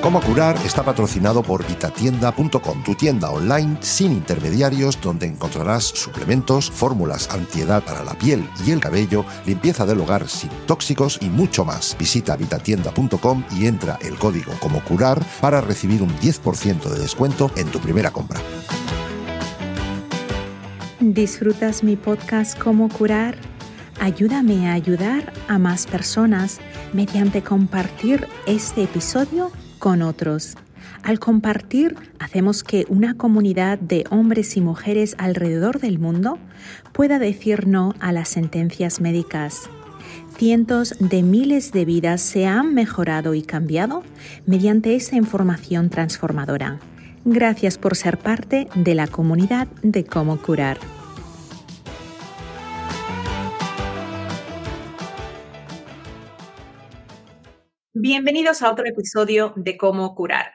Cómo curar está patrocinado por vitatienda.com, tu tienda online sin intermediarios donde encontrarás suplementos, fórmulas antiedad para la piel y el cabello, limpieza del hogar sin tóxicos y mucho más. Visita vitatienda.com y entra el código como curar para recibir un 10% de descuento en tu primera compra. ¿Disfrutas mi podcast Cómo curar? Ayúdame a ayudar a más personas mediante compartir este episodio con otros. Al compartir, hacemos que una comunidad de hombres y mujeres alrededor del mundo pueda decir no a las sentencias médicas. Cientos de miles de vidas se han mejorado y cambiado mediante esa información transformadora. Gracias por ser parte de la comunidad de cómo curar. Bienvenidos a otro episodio de Cómo curar.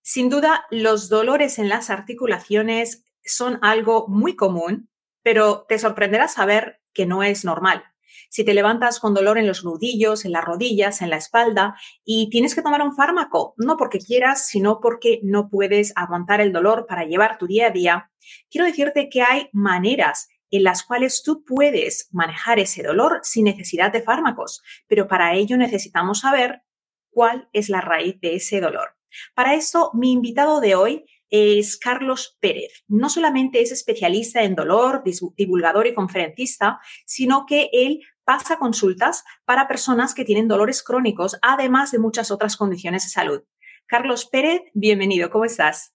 Sin duda, los dolores en las articulaciones son algo muy común, pero te sorprenderá saber que no es normal. Si te levantas con dolor en los nudillos, en las rodillas, en la espalda y tienes que tomar un fármaco, no porque quieras, sino porque no puedes aguantar el dolor para llevar tu día a día, quiero decirte que hay maneras en las cuales tú puedes manejar ese dolor sin necesidad de fármacos, pero para ello necesitamos saber cuál es la raíz de ese dolor. Para eso, mi invitado de hoy es Carlos Pérez. No solamente es especialista en dolor, divulgador y conferencista, sino que él pasa consultas para personas que tienen dolores crónicos, además de muchas otras condiciones de salud. Carlos Pérez, bienvenido, ¿cómo estás?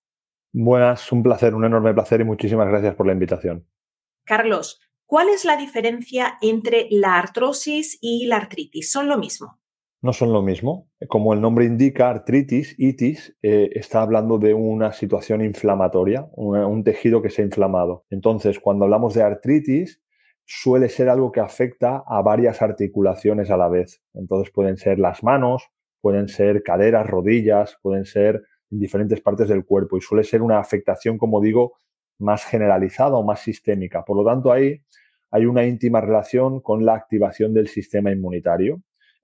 Buenas, un placer, un enorme placer y muchísimas gracias por la invitación. Carlos, ¿cuál es la diferencia entre la artrosis y la artritis? ¿Son lo mismo? No son lo mismo. Como el nombre indica, artritis, itis, eh, está hablando de una situación inflamatoria, un tejido que se ha inflamado. Entonces, cuando hablamos de artritis, suele ser algo que afecta a varias articulaciones a la vez. Entonces, pueden ser las manos, pueden ser caderas, rodillas, pueden ser en diferentes partes del cuerpo y suele ser una afectación, como digo, más generalizada o más sistémica. Por lo tanto, ahí hay una íntima relación con la activación del sistema inmunitario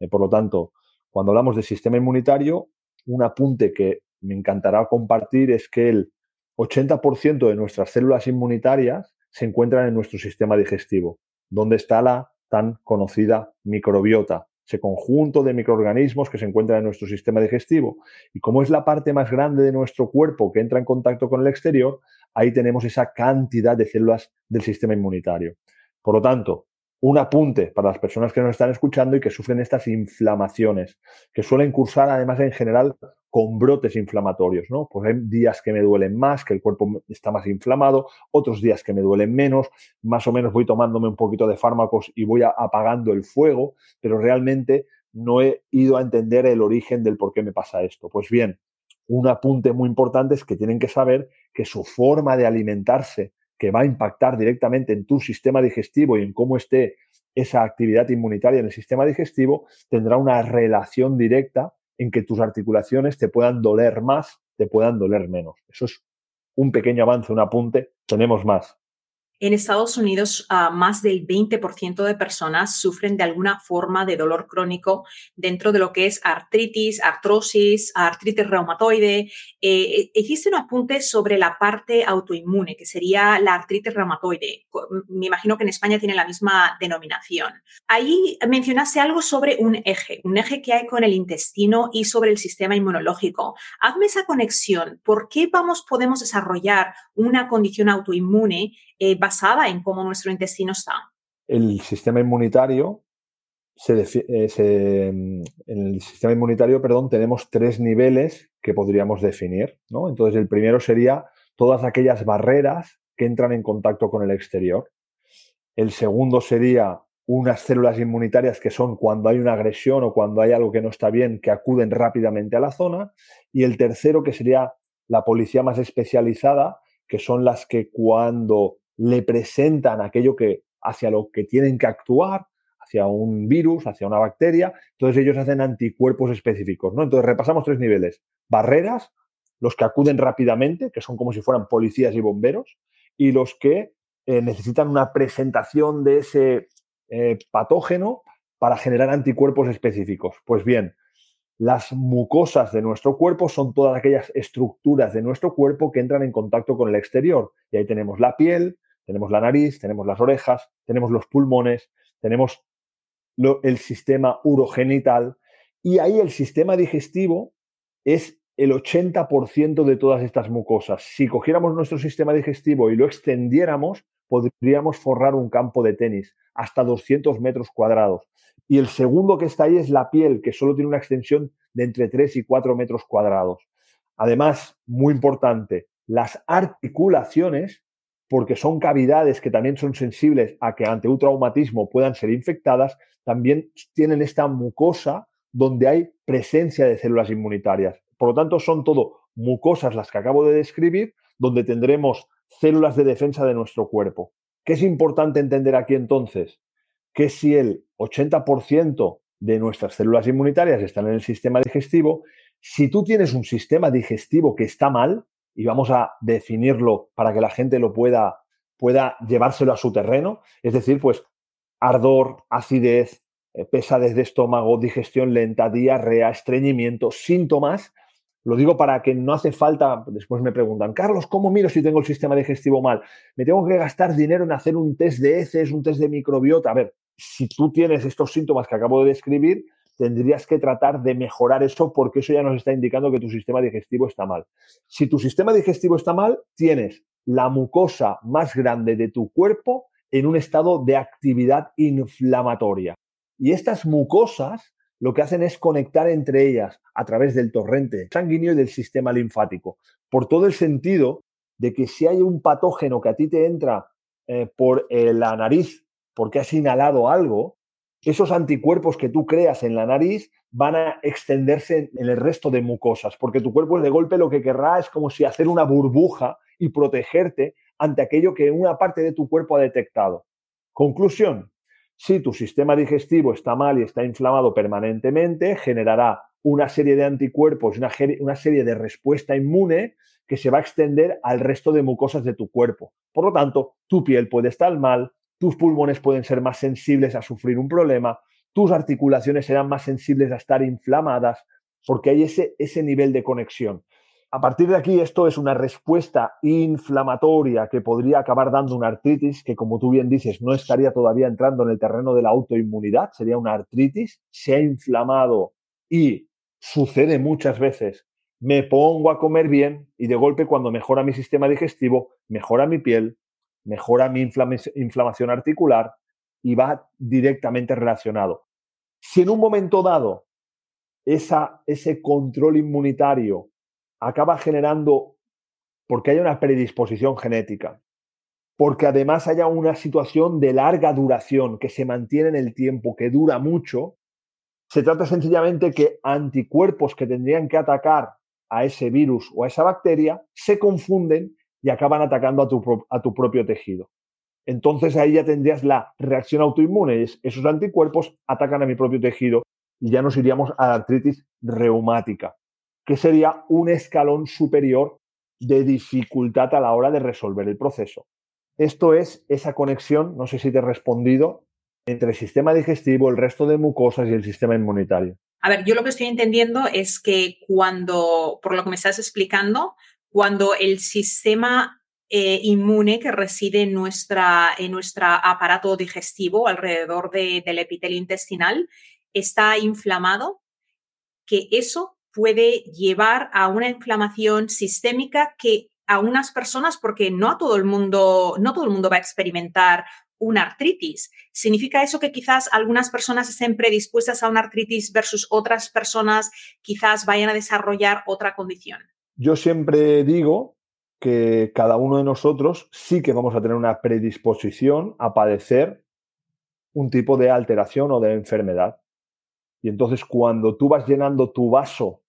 por lo tanto, cuando hablamos de sistema inmunitario, un apunte que me encantará compartir es que el 80% de nuestras células inmunitarias se encuentran en nuestro sistema digestivo, donde está la tan conocida microbiota, ese conjunto de microorganismos que se encuentran en nuestro sistema digestivo. Y como es la parte más grande de nuestro cuerpo que entra en contacto con el exterior, ahí tenemos esa cantidad de células del sistema inmunitario. Por lo tanto, un apunte para las personas que nos están escuchando y que sufren estas inflamaciones, que suelen cursar además en general con brotes inflamatorios, ¿no? Pues hay días que me duelen más, que el cuerpo está más inflamado, otros días que me duelen menos, más o menos voy tomándome un poquito de fármacos y voy apagando el fuego, pero realmente no he ido a entender el origen del por qué me pasa esto. Pues bien, un apunte muy importante es que tienen que saber que su forma de alimentarse que va a impactar directamente en tu sistema digestivo y en cómo esté esa actividad inmunitaria en el sistema digestivo, tendrá una relación directa en que tus articulaciones te puedan doler más, te puedan doler menos. Eso es un pequeño avance, un apunte. Tenemos más. En Estados Unidos, uh, más del 20% de personas sufren de alguna forma de dolor crónico dentro de lo que es artritis, artrosis, artritis reumatoide. Eh, existe un apunte sobre la parte autoinmune, que sería la artritis reumatoide. Me imagino que en España tiene la misma denominación. Ahí mencionaste algo sobre un eje, un eje que hay con el intestino y sobre el sistema inmunológico. Hazme esa conexión. ¿Por qué vamos, podemos desarrollar una condición autoinmune? Eh, basada en cómo nuestro intestino está. El sistema inmunitario, eh, en el sistema inmunitario, perdón, tenemos tres niveles que podríamos definir. ¿no? Entonces, el primero sería todas aquellas barreras que entran en contacto con el exterior. El segundo sería unas células inmunitarias que son cuando hay una agresión o cuando hay algo que no está bien, que acuden rápidamente a la zona. Y el tercero, que sería la policía más especializada, que son las que cuando le presentan aquello que hacia lo que tienen que actuar, hacia un virus, hacia una bacteria. Entonces ellos hacen anticuerpos específicos. ¿no? Entonces repasamos tres niveles. Barreras, los que acuden rápidamente, que son como si fueran policías y bomberos, y los que eh, necesitan una presentación de ese eh, patógeno para generar anticuerpos específicos. Pues bien, las mucosas de nuestro cuerpo son todas aquellas estructuras de nuestro cuerpo que entran en contacto con el exterior. Y ahí tenemos la piel, tenemos la nariz, tenemos las orejas, tenemos los pulmones, tenemos el sistema urogenital y ahí el sistema digestivo es el 80% de todas estas mucosas. Si cogiéramos nuestro sistema digestivo y lo extendiéramos, podríamos forrar un campo de tenis hasta 200 metros cuadrados. Y el segundo que está ahí es la piel, que solo tiene una extensión de entre 3 y 4 metros cuadrados. Además, muy importante, las articulaciones, porque son cavidades que también son sensibles a que ante un traumatismo puedan ser infectadas, también tienen esta mucosa donde hay presencia de células inmunitarias. Por lo tanto, son todo mucosas las que acabo de describir, donde tendremos células de defensa de nuestro cuerpo. ¿Qué es importante entender aquí entonces? Que si el 80% de nuestras células inmunitarias están en el sistema digestivo, si tú tienes un sistema digestivo que está mal, y vamos a definirlo para que la gente lo pueda, pueda llevárselo a su terreno, es decir, pues ardor, acidez, eh, pesadez de estómago, digestión lenta, diarrea, estreñimiento, síntomas lo digo para que no hace falta, después me preguntan, Carlos, ¿cómo miro si tengo el sistema digestivo mal? Me tengo que gastar dinero en hacer un test de heces, un test de microbiota. A ver, si tú tienes estos síntomas que acabo de describir, tendrías que tratar de mejorar eso porque eso ya nos está indicando que tu sistema digestivo está mal. Si tu sistema digestivo está mal, tienes la mucosa más grande de tu cuerpo en un estado de actividad inflamatoria. Y estas mucosas lo que hacen es conectar entre ellas a través del torrente sanguíneo y del sistema linfático, por todo el sentido de que si hay un patógeno que a ti te entra eh, por eh, la nariz porque has inhalado algo, esos anticuerpos que tú creas en la nariz van a extenderse en el resto de mucosas, porque tu cuerpo de golpe lo que querrá es como si hacer una burbuja y protegerte ante aquello que una parte de tu cuerpo ha detectado. Conclusión, si tu sistema digestivo está mal y está inflamado permanentemente, generará una serie de anticuerpos, una, una serie de respuesta inmune que se va a extender al resto de mucosas de tu cuerpo. Por lo tanto, tu piel puede estar mal, tus pulmones pueden ser más sensibles a sufrir un problema, tus articulaciones serán más sensibles a estar inflamadas, porque hay ese, ese nivel de conexión. A partir de aquí, esto es una respuesta inflamatoria que podría acabar dando una artritis que, como tú bien dices, no estaría todavía entrando en el terreno de la autoinmunidad, sería una artritis, se ha inflamado y sucede muchas veces. Me pongo a comer bien y de golpe cuando mejora mi sistema digestivo, mejora mi piel, mejora mi inflamación articular y va directamente relacionado. Si en un momento dado esa, ese control inmunitario acaba generando, porque hay una predisposición genética, porque además haya una situación de larga duración que se mantiene en el tiempo, que dura mucho, se trata sencillamente que anticuerpos que tendrían que atacar a ese virus o a esa bacteria se confunden y acaban atacando a tu, a tu propio tejido. Entonces ahí ya tendrías la reacción autoinmune. Esos anticuerpos atacan a mi propio tejido y ya nos iríamos a la artritis reumática que sería un escalón superior de dificultad a la hora de resolver el proceso. Esto es esa conexión, no sé si te he respondido, entre el sistema digestivo, el resto de mucosas y el sistema inmunitario. A ver, yo lo que estoy entendiendo es que cuando, por lo que me estás explicando, cuando el sistema eh, inmune que reside en, nuestra, en nuestro aparato digestivo alrededor del epitelio intestinal está inflamado, que eso puede llevar a una inflamación sistémica que a unas personas, porque no a todo el mundo, no todo el mundo va a experimentar una artritis. ¿Significa eso que quizás algunas personas estén predispuestas a una artritis versus otras personas quizás vayan a desarrollar otra condición? Yo siempre digo que cada uno de nosotros sí que vamos a tener una predisposición a padecer un tipo de alteración o de enfermedad. Y entonces cuando tú vas llenando tu vaso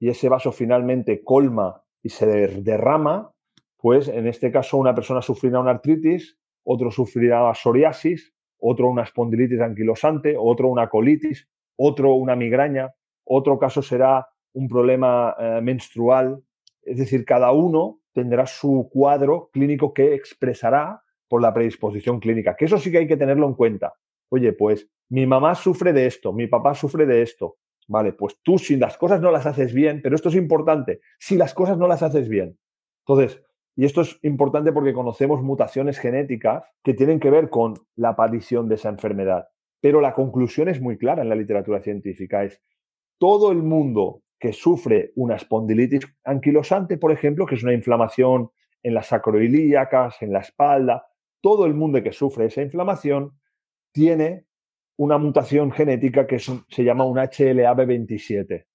y ese vaso finalmente colma y se derrama, pues en este caso una persona sufrirá una artritis otro sufrirá psoriasis, otro una espondilitis anquilosante, otro una colitis, otro una migraña, otro caso será un problema eh, menstrual. Es decir, cada uno tendrá su cuadro clínico que expresará por la predisposición clínica, que eso sí que hay que tenerlo en cuenta. Oye, pues mi mamá sufre de esto, mi papá sufre de esto. Vale, pues tú si las cosas no las haces bien, pero esto es importante, si las cosas no las haces bien. Entonces, y esto es importante porque conocemos mutaciones genéticas que tienen que ver con la aparición de esa enfermedad. Pero la conclusión es muy clara en la literatura científica, es todo el mundo que sufre una espondilitis anquilosante, por ejemplo, que es una inflamación en las sacroilíacas, en la espalda, todo el mundo que sufre esa inflamación tiene una mutación genética que se llama un HLA-B27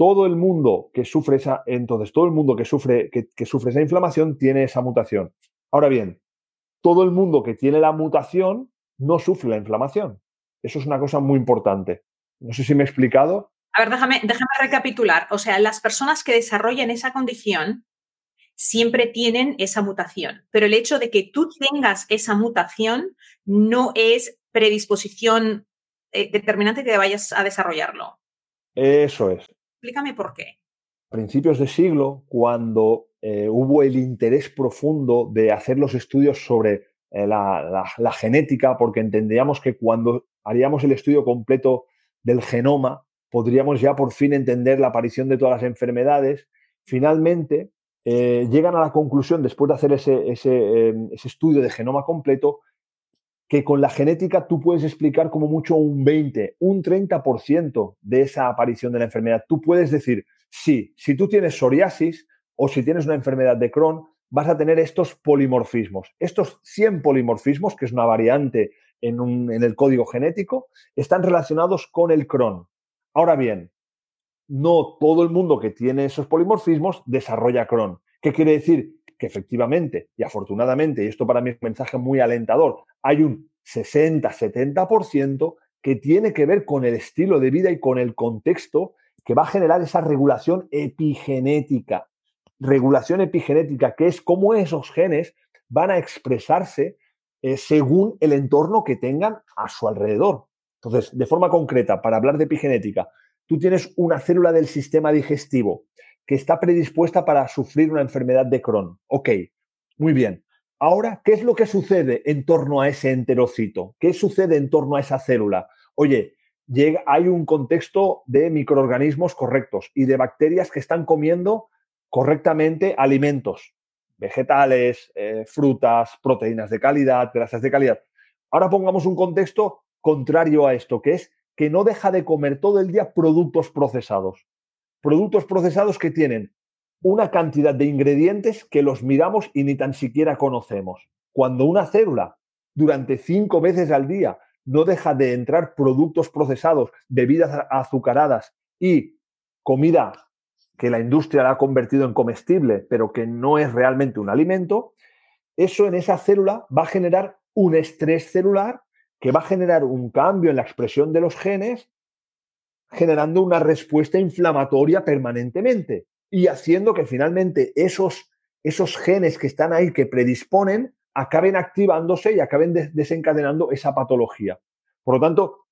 todo el mundo que sufre esa, entonces todo el mundo que sufre, que, sufre esa inflamación tiene esa mutación. Ahora bien, todo el mundo que tiene la mutación no sufre la inflamación. Eso es una cosa muy importante. No sé si me he explicado. A ver, déjame, déjame recapitular. O sea, las personas que desarrollan esa condición siempre tienen esa mutación, pero el hecho de que tú tengas esa mutación no es predisposición eh, determinante que vayas a desarrollarlo. Eso es. Explícame por qué. A principios de siglo, cuando eh, hubo el interés profundo de hacer los estudios sobre eh, la, genética, porque entendíamos que cuando haríamos el estudio completo del genoma, podríamos ya por fin entender la aparición de todas las enfermedades. Finalmente, eh, llegan a la conclusión, después de hacer ese, ese, estudio de genoma completo, que con la genética tú puedes explicar como mucho un 20, un 30% de esa aparición de la enfermedad. Tú puedes decir, sí, si tú tienes psoriasis o si tienes una enfermedad de Crohn, vas a tener estos polimorfismos. Estos 100 polimorfismos, que es una variante en, en el código genético, están relacionados con el Crohn. Ahora bien, no todo el mundo que tiene esos polimorfismos desarrolla Crohn. ¿Qué quiere decir? que efectivamente y afortunadamente, y esto para mí es un mensaje muy alentador, hay un 60-70% que tiene que ver con el estilo de vida y con el contexto que va a generar esa regulación epigenética. Regulación epigenética, que es cómo esos genes van a expresarse eh, según el entorno que tengan a su alrededor. Entonces, de forma concreta, para hablar de epigenética, tú tienes una célula del sistema digestivo que está predispuesta para sufrir una enfermedad de Crohn. Ok, muy bien. Ahora, ¿qué es lo que sucede en torno a ese enterocito? ¿Qué sucede en torno a esa célula? Oye, hay un contexto de microorganismos correctos y de bacterias que están comiendo correctamente alimentos, vegetales, eh, frutas, proteínas de calidad, grasas de calidad. Ahora pongamos un contexto contrario a esto, que es que no deja de comer todo el día productos procesados productos procesados que tienen una cantidad de ingredientes que los miramos y ni tan siquiera conocemos. Cuando una célula durante cinco veces al día no deja de entrar productos procesados, bebidas azucaradas y comida que la industria la ha convertido en comestible, pero que no es realmente un alimento, eso en esa célula va a generar un estrés celular que va a generar un cambio en la expresión de los genes generando una respuesta inflamatoria permanentemente y haciendo que finalmente esos, esos genes que están ahí, que predisponen, acaben activándose y acaben desencadenando esa patología. Por lo tanto,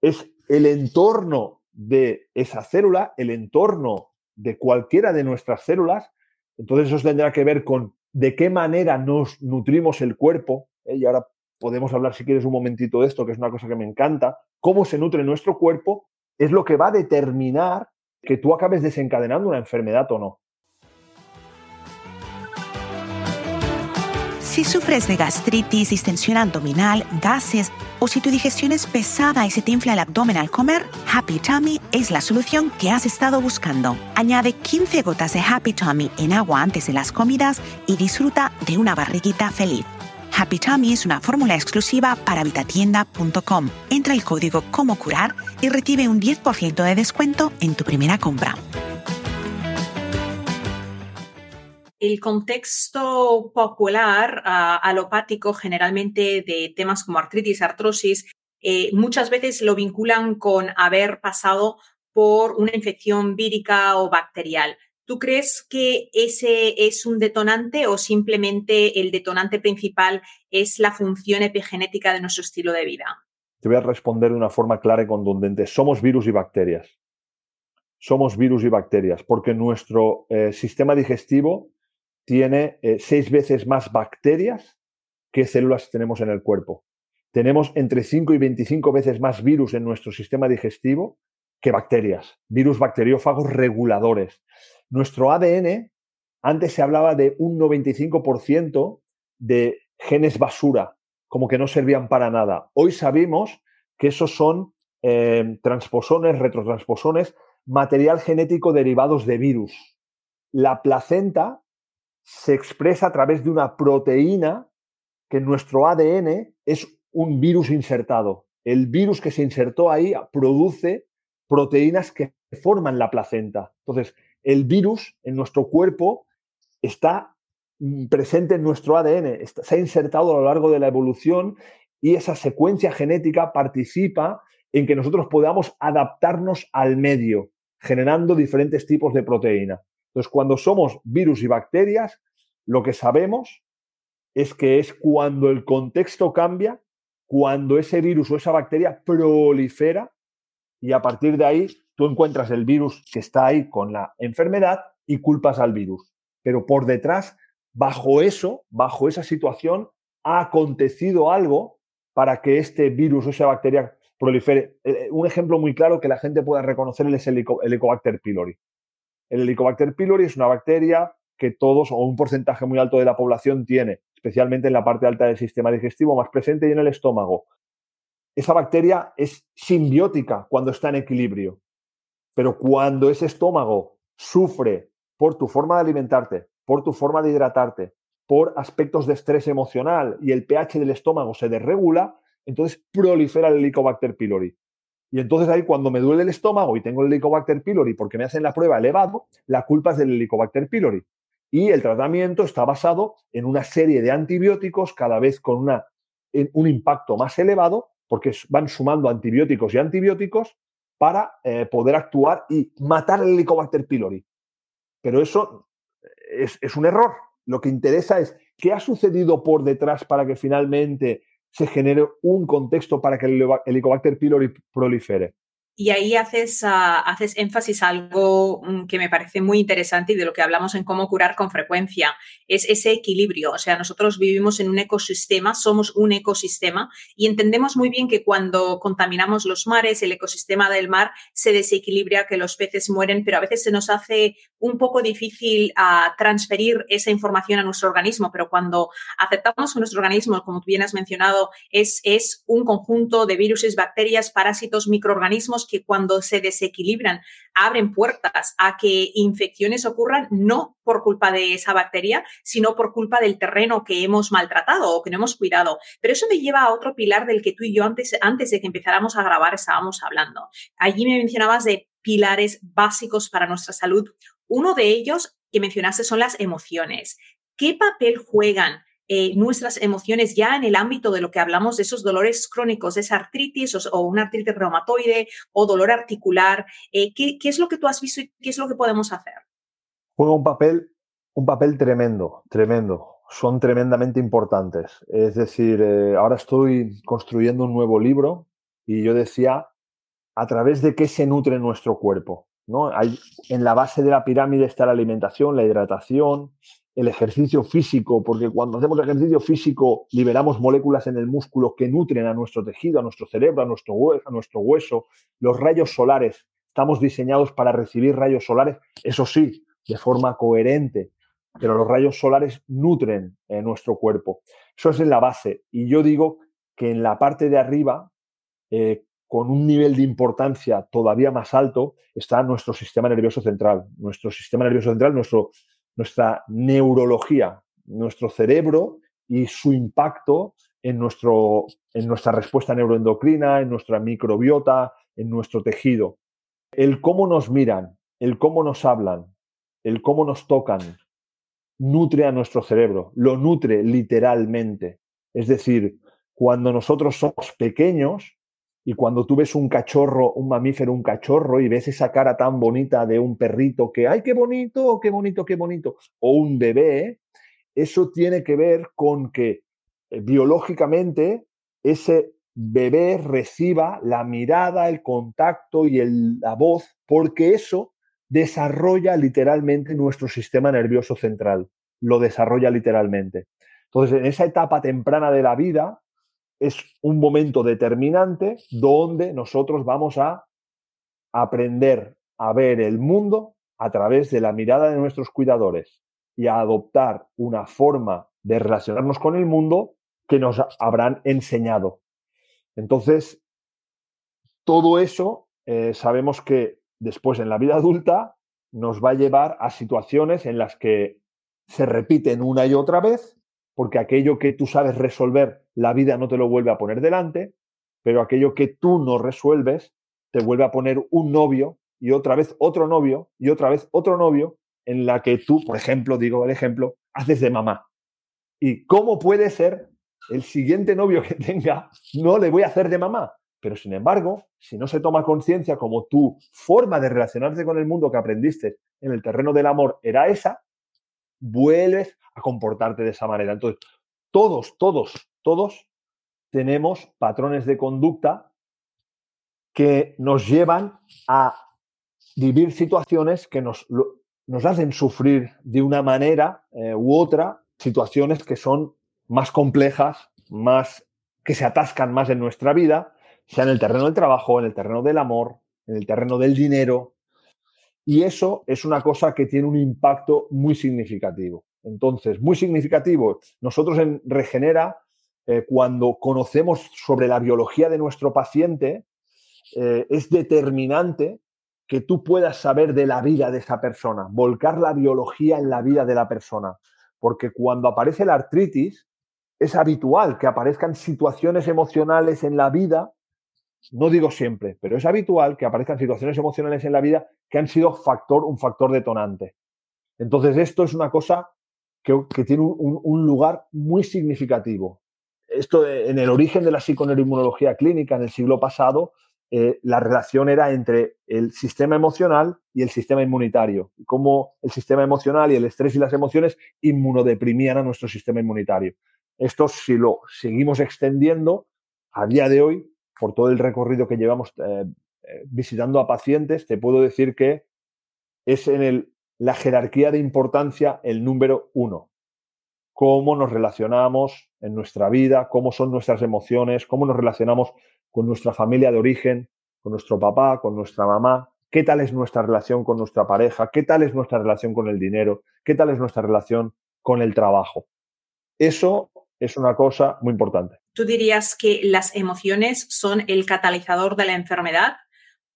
es el entorno de esa célula, el entorno de cualquiera de nuestras células, entonces eso tendrá que ver con de qué manera nos nutrimos el cuerpo, ¿eh? y ahora podemos hablar si quieres un momentito de esto, que es una cosa que me encanta, cómo se nutre nuestro cuerpo es lo que va a determinar que tú acabes desencadenando una enfermedad o no. Si sufres de gastritis, distensión abdominal, gases o si tu digestión es pesada y se te infla el abdomen al comer, Happy Tummy es la solución que has estado buscando. Añade 15 gotas de Happy Tummy en agua antes de las comidas y disfruta de una barriguita feliz. Happy Tummy es una fórmula exclusiva para vitatienda.com. Entra el código Como Curar y recibe un 10% de descuento en tu primera compra. El contexto popular alopático, generalmente de temas como artritis, artrosis, eh, muchas veces lo vinculan con haber pasado por una infección vírica o bacterial. ¿Tú crees que ese es un detonante o simplemente el detonante principal es la función epigenética de nuestro estilo de vida? Te voy a responder de una forma clara y contundente. Somos virus y bacterias. Somos virus y bacterias porque nuestro eh, sistema digestivo tiene eh, seis veces más bacterias que células tenemos en el cuerpo. Tenemos entre 5 y 25 veces más virus en nuestro sistema digestivo que bacterias, virus bacteriófagos reguladores. Nuestro ADN, antes se hablaba de un 95% de genes basura, como que no servían para nada. Hoy sabemos que esos son eh, transposones, retrotransposones, material genético derivados de virus. La placenta se expresa a través de una proteína que en nuestro ADN es un virus insertado. El virus que se insertó ahí produce proteínas que forman la placenta. Entonces, el virus en nuestro cuerpo está mm, presente en nuestro ADN, se ha insertado a lo largo de la evolución y esa secuencia genética participa en que nosotros podamos adaptarnos al medio, generando diferentes tipos de proteína. Entonces, cuando somos virus y bacterias, lo que sabemos es que es cuando el contexto cambia, cuando ese virus o esa bacteria prolifera y a partir de ahí tú encuentras el virus que está ahí con la enfermedad y culpas al virus. Pero por detrás, bajo eso, bajo esa situación, ha acontecido algo para que este virus o esa bacteria prolifere. Eh, eh, un ejemplo muy claro que la gente pueda reconocer es el Helicobacter pylori. El Helicobacter pylori es una bacteria que todos o un porcentaje muy alto de la población tiene, especialmente en la parte alta del sistema digestivo, más presente y en el estómago. Esa bacteria es simbiótica cuando está en equilibrio. Pero cuando ese estómago sufre por tu forma de alimentarte, por tu forma de hidratarte, por aspectos de estrés emocional y el pH del estómago se desregula, entonces prolifera el Helicobacter pylori. Y entonces ahí cuando me duele el estómago y tengo el Helicobacter pylori porque me hacen la prueba elevado, la culpa es del Helicobacter pylori. Y el tratamiento está basado en una serie de antibióticos cada vez con una, un impacto más elevado porque van sumando antibióticos y antibióticos para eh, poder actuar y matar el Helicobacter pylori. Pero eso es, es un error. Lo que interesa es qué ha sucedido por detrás para que finalmente se genere un contexto para que el Helicobacter pylori prolifere. Y ahí haces, ah, haces énfasis a algo mm, que me parece muy interesante y de lo que hablamos en cómo curar con frecuencia, es ese equilibrio. O sea, nosotros vivimos en un ecosistema, somos un ecosistema y entendemos muy bien que cuando contaminamos los mares, el ecosistema del mar se desequilibra, que los peces mueren, pero a veces se nos hace un poco difícil uh, transferir esa información a nuestro organismo. Pero cuando aceptamos que nuestro organismo, como tú bien has mencionado, es, es un conjunto de virus, bacterias, parásitos, microorganismos, que cuando se desequilibran abren puertas a que infecciones ocurran no por culpa de esa bacteria, sino por culpa del terreno que hemos maltratado o que no hemos cuidado. Pero eso me lleva a otro pilar del que tú y yo antes, antes de que empezáramos a grabar estábamos hablando. Allí me mencionabas de pilares básicos para nuestra salud. Uno de ellos que mencionaste son las emociones. ¿Qué papel juegan eh, nuestras emociones ya en el ámbito de lo que hablamos de esos dolores crónicos, esa artritis o, una artritis reumatoide o dolor articular. Eh, ¿qué, es lo que tú has visto y qué es lo que podemos hacer? Juega un papel, un papel tremendo, tremendo. Son tremendamente importantes. Es decir, eh, ahora estoy construyendo un nuevo libro y yo decía, a través de qué se nutre nuestro cuerpo. ¿no? Hay, en la base de la pirámide está la alimentación, la hidratación, el ejercicio físico, porque cuando hacemos ejercicio físico liberamos moléculas en el músculo que nutren a nuestro tejido, a nuestro cerebro, a nuestro, hueso, a nuestro hueso. Los rayos solares, estamos diseñados para recibir rayos solares, eso sí, de forma coherente, pero los rayos solares nutren en nuestro cuerpo. Eso es en la base. Y yo digo que en la parte de arriba, eh, con un nivel de importancia todavía más alto, está nuestro sistema nervioso central. Nuestro sistema nervioso central, nuestro nuestra neurología, nuestro cerebro y su impacto en, nuestro, en nuestra respuesta neuroendocrina, en nuestra microbiota, en nuestro tejido. El cómo nos miran, el cómo nos hablan, el cómo nos tocan, nutre a nuestro cerebro, lo nutre literalmente. Es decir, cuando nosotros somos pequeños, Y cuando tú ves un cachorro, un mamífero, un cachorro, y ves esa cara tan bonita de un perrito que, ¡ay, qué bonito, qué bonito, qué bonito! O un bebé, eso tiene que ver con que eh, biológicamente ese bebé reciba la mirada, el contacto y la voz, porque eso desarrolla literalmente nuestro sistema nervioso central, lo desarrolla literalmente. Entonces, en esa etapa temprana de la vida es un momento determinante donde nosotros vamos a aprender a ver el mundo a través de la mirada de nuestros cuidadores y a adoptar una forma de relacionarnos con el mundo que nos habrán enseñado. Entonces, todo eso eh, sabemos que después en la vida adulta nos va a llevar a situaciones en las que se repiten una y otra vez, porque aquello que tú sabes resolver, la vida no te lo vuelve a poner delante, pero aquello que tú no resuelves, te vuelve a poner un novio y otra vez otro novio y otra vez otro novio en la que tú, por ejemplo, digo el ejemplo, haces de mamá. ¿Y cómo puede ser el siguiente novio que tenga, no le voy a hacer de mamá? Pero sin embargo, si no se toma conciencia como tu forma de relacionarte con el mundo que aprendiste en el terreno del amor era esa, vuelves a comportarte de esa manera. Entonces, todos, todos, todos tenemos patrones de conducta que nos llevan a vivir situaciones que nos, nos hacen sufrir de una manera eh, u otra situaciones que son más complejas, más que se atascan más en nuestra vida sea en el terreno del trabajo, en el terreno del amor, en el terreno del dinero. Y eso es una cosa que tiene un impacto muy significativo. Entonces, muy significativo. Nosotros en Regenera, eh, cuando conocemos sobre la biología de nuestro paciente, eh, es determinante que tú puedas saber de la vida de esa persona, volcar la biología en la vida de la persona. Porque cuando aparece la artritis, es habitual que aparezcan situaciones emocionales en la vida no digo siempre, pero es habitual que aparezcan situaciones emocionales en la vida que han sido factor, un factor detonante. Entonces, esto es una cosa que, tiene un, lugar muy significativo. Esto en el origen de la psiconeuroinmunología clínica en el siglo pasado, eh, la relación era entre el sistema emocional y el sistema inmunitario. Cómo el sistema emocional y el estrés y las emociones inmunodeprimían a nuestro sistema inmunitario. Esto, si lo seguimos extendiendo, a día de hoy por todo el recorrido que llevamos eh, eh, visitando a pacientes, te puedo decir que es en el, la jerarquía de importancia el número uno. Cómo nos relacionamos en nuestra vida, cómo son nuestras emociones, cómo nos relacionamos con nuestra familia de origen, con nuestro papá, con nuestra mamá, qué tal es nuestra relación con nuestra pareja, qué tal es nuestra relación con el dinero, qué tal es nuestra relación con el trabajo. Eso es una cosa muy importante. ¿Tú dirías que las emociones son el catalizador de la enfermedad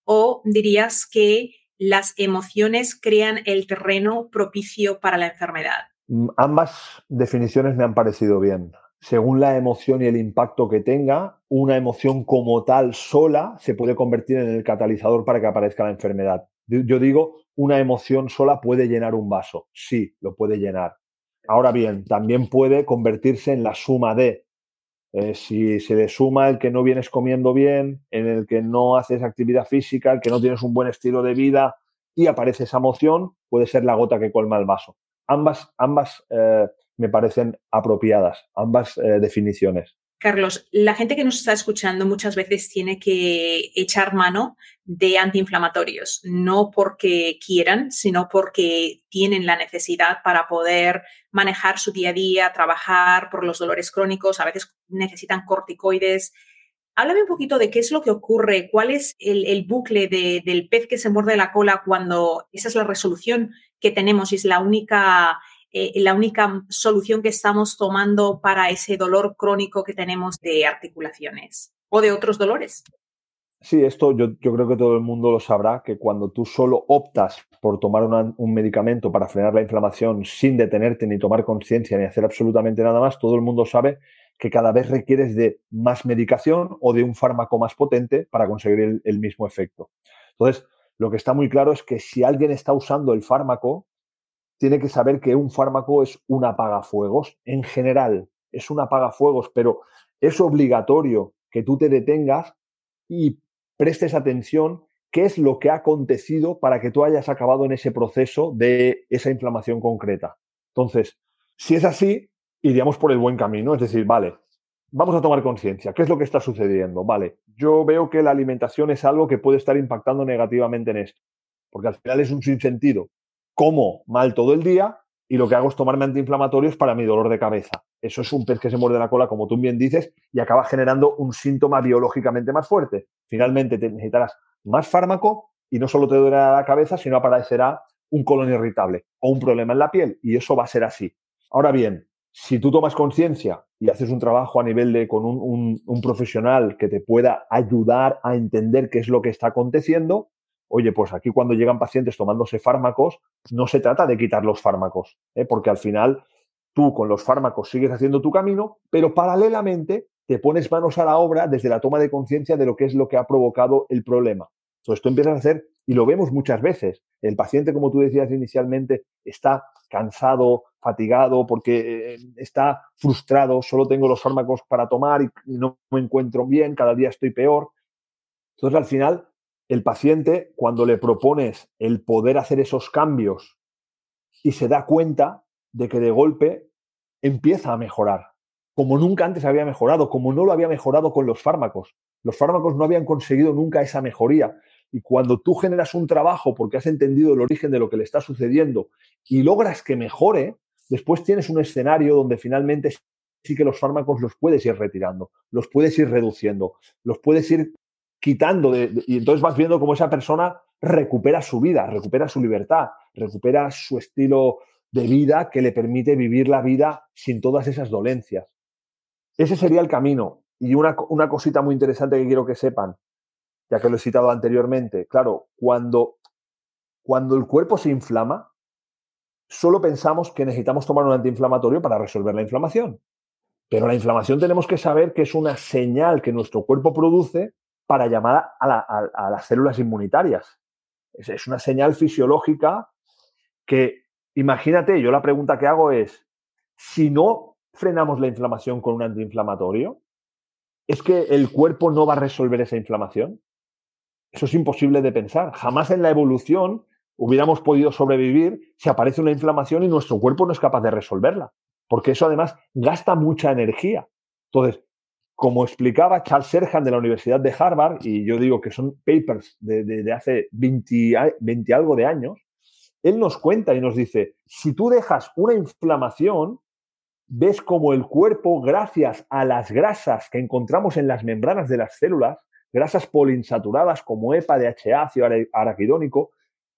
o dirías que las emociones crean el terreno propicio para la enfermedad? Mm, ambas definiciones me han parecido bien. Según la emoción y el impacto que tenga, una emoción como tal sola se puede convertir en el catalizador para que aparezca la enfermedad. Yo digo, una emoción sola puede llenar un vaso. Sí, lo puede llenar. Ahora bien, también puede convertirse en la suma de. Eh, si se le suma el que no vienes comiendo bien, en el que no haces actividad física, el que no tienes un buen estilo de vida y aparece esa emoción, puede ser la gota que colma el vaso. Ambas, ambas eh, me parecen apropiadas, ambas eh, definiciones. Carlos, la gente que nos está escuchando muchas veces tiene que echar mano de antiinflamatorios, no porque quieran, sino porque tienen la necesidad para poder manejar su día a día, trabajar por los dolores crónicos, a veces necesitan corticoides. Háblame un poquito de qué es lo que ocurre, cuál es el, bucle del pez que se muerde la cola cuando esa es la resolución que tenemos y es la única eh, la única solución que estamos tomando para ese dolor crónico que tenemos de articulaciones o de otros dolores. Sí, esto yo, creo que todo el mundo lo sabrá, que cuando tú solo optas por tomar un medicamento para frenar la inflamación sin detenerte ni tomar conciencia ni hacer absolutamente nada más, todo el mundo sabe que cada vez requieres de más medicación o de un fármaco más potente para conseguir el mismo efecto. Entonces, lo que está muy claro es que si alguien está usando el fármaco, tiene que saber que un fármaco es un apagafuegos. En general, es un apagafuegos, pero es obligatorio que tú te detengas y prestes atención qué es lo que ha acontecido para que tú hayas acabado en ese proceso de esa inflamación concreta. Entonces, si es así, iríamos por el buen camino, es decir, vale, vamos a tomar conciencia, ¿qué es lo que está sucediendo? Vale, yo veo que la alimentación es algo que puede estar impactando negativamente en esto, porque al final es un sinsentido. Como mal todo el día y lo que hago es tomarme antiinflamatorios para mi dolor de cabeza. Eso es un pez que se muerde la cola, como tú bien dices, y acaba generando un síntoma biológicamente más fuerte. Finalmente te necesitarás más fármaco y no solo te duele la cabeza, sino aparecerá un colon irritable o un problema en la piel, y eso va a ser así. Ahora bien, si tú tomas conciencia y haces un trabajo a nivel de con un, un, profesional que te pueda ayudar a entender qué es lo que está aconteciendo, oye, pues aquí cuando llegan pacientes tomándose fármacos, no se trata de quitar los fármacos, ¿eh? porque al final tú con los fármacos sigues haciendo tu camino, pero paralelamente te pones manos a la obra desde la toma de conciencia de lo que es lo que ha provocado el problema. Entonces tú empiezas a hacer, y lo vemos muchas veces, el paciente, como tú decías inicialmente, está cansado, fatigado, porque eh, está frustrado, solo tengo los fármacos para tomar y no me encuentro bien, cada día estoy peor. Entonces al final el paciente, cuando le propones el poder hacer esos cambios y se da cuenta de que de golpe empieza a mejorar, como nunca antes había mejorado, como no lo había mejorado con los fármacos. Los fármacos no habían conseguido nunca esa mejoría. Y cuando tú generas un trabajo porque has entendido el origen de lo que le está sucediendo y logras que mejore, después tienes un escenario donde finalmente sí que los fármacos los puedes ir retirando, los puedes ir reduciendo, los puedes ir quitando y entonces vas viendo cómo esa persona recupera su vida, recupera su libertad, recupera su estilo de vida que le permite vivir la vida sin todas esas dolencias. Ese sería el camino. Y una, una cosita muy interesante que quiero que sepan, ya que lo he citado anteriormente, claro, cuando, cuando el cuerpo se inflama, solo pensamos que necesitamos tomar un antiinflamatorio para resolver la inflamación. Pero la inflamación tenemos que saber que es una señal que nuestro cuerpo produce para llamar a, las células inmunitarias. Es, una señal fisiológica que, imagínate, yo la pregunta que hago es, si no frenamos la inflamación con un antiinflamatorio, ¿es que el cuerpo no va a resolver esa inflamación? Eso es imposible de pensar. Jamás en la evolución hubiéramos podido sobrevivir si aparece una inflamación y nuestro cuerpo no es capaz de resolverla, porque eso además gasta mucha energía. Entonces, como explicaba Charles Serhan de la Universidad de Harvard, y yo digo que son papers de, hace 20, 20 algo de años, él nos cuenta y nos dice, si tú dejas una inflamación, ves como el cuerpo, gracias a las grasas que encontramos en las membranas de las células, grasas poliinsaturadas como EPA, DHA, ácido araquidónico,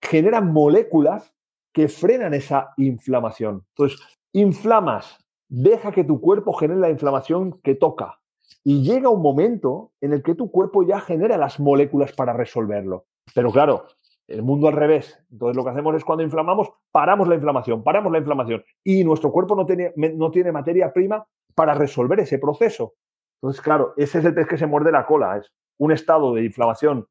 generan moléculas que frenan esa inflamación. Entonces, inflamas, deja que tu cuerpo genere la inflamación que toca. Y llega un momento en el que tu cuerpo ya genera las moléculas para resolverlo. Pero claro, el mundo al revés. Entonces lo que hacemos es cuando inflamamos, paramos la inflamación, paramos la inflamación. Y nuestro cuerpo no tiene, no tiene materia prima para resolver ese proceso. Entonces, claro, ese es el pez que se muerde la cola. Es un estado de inflamación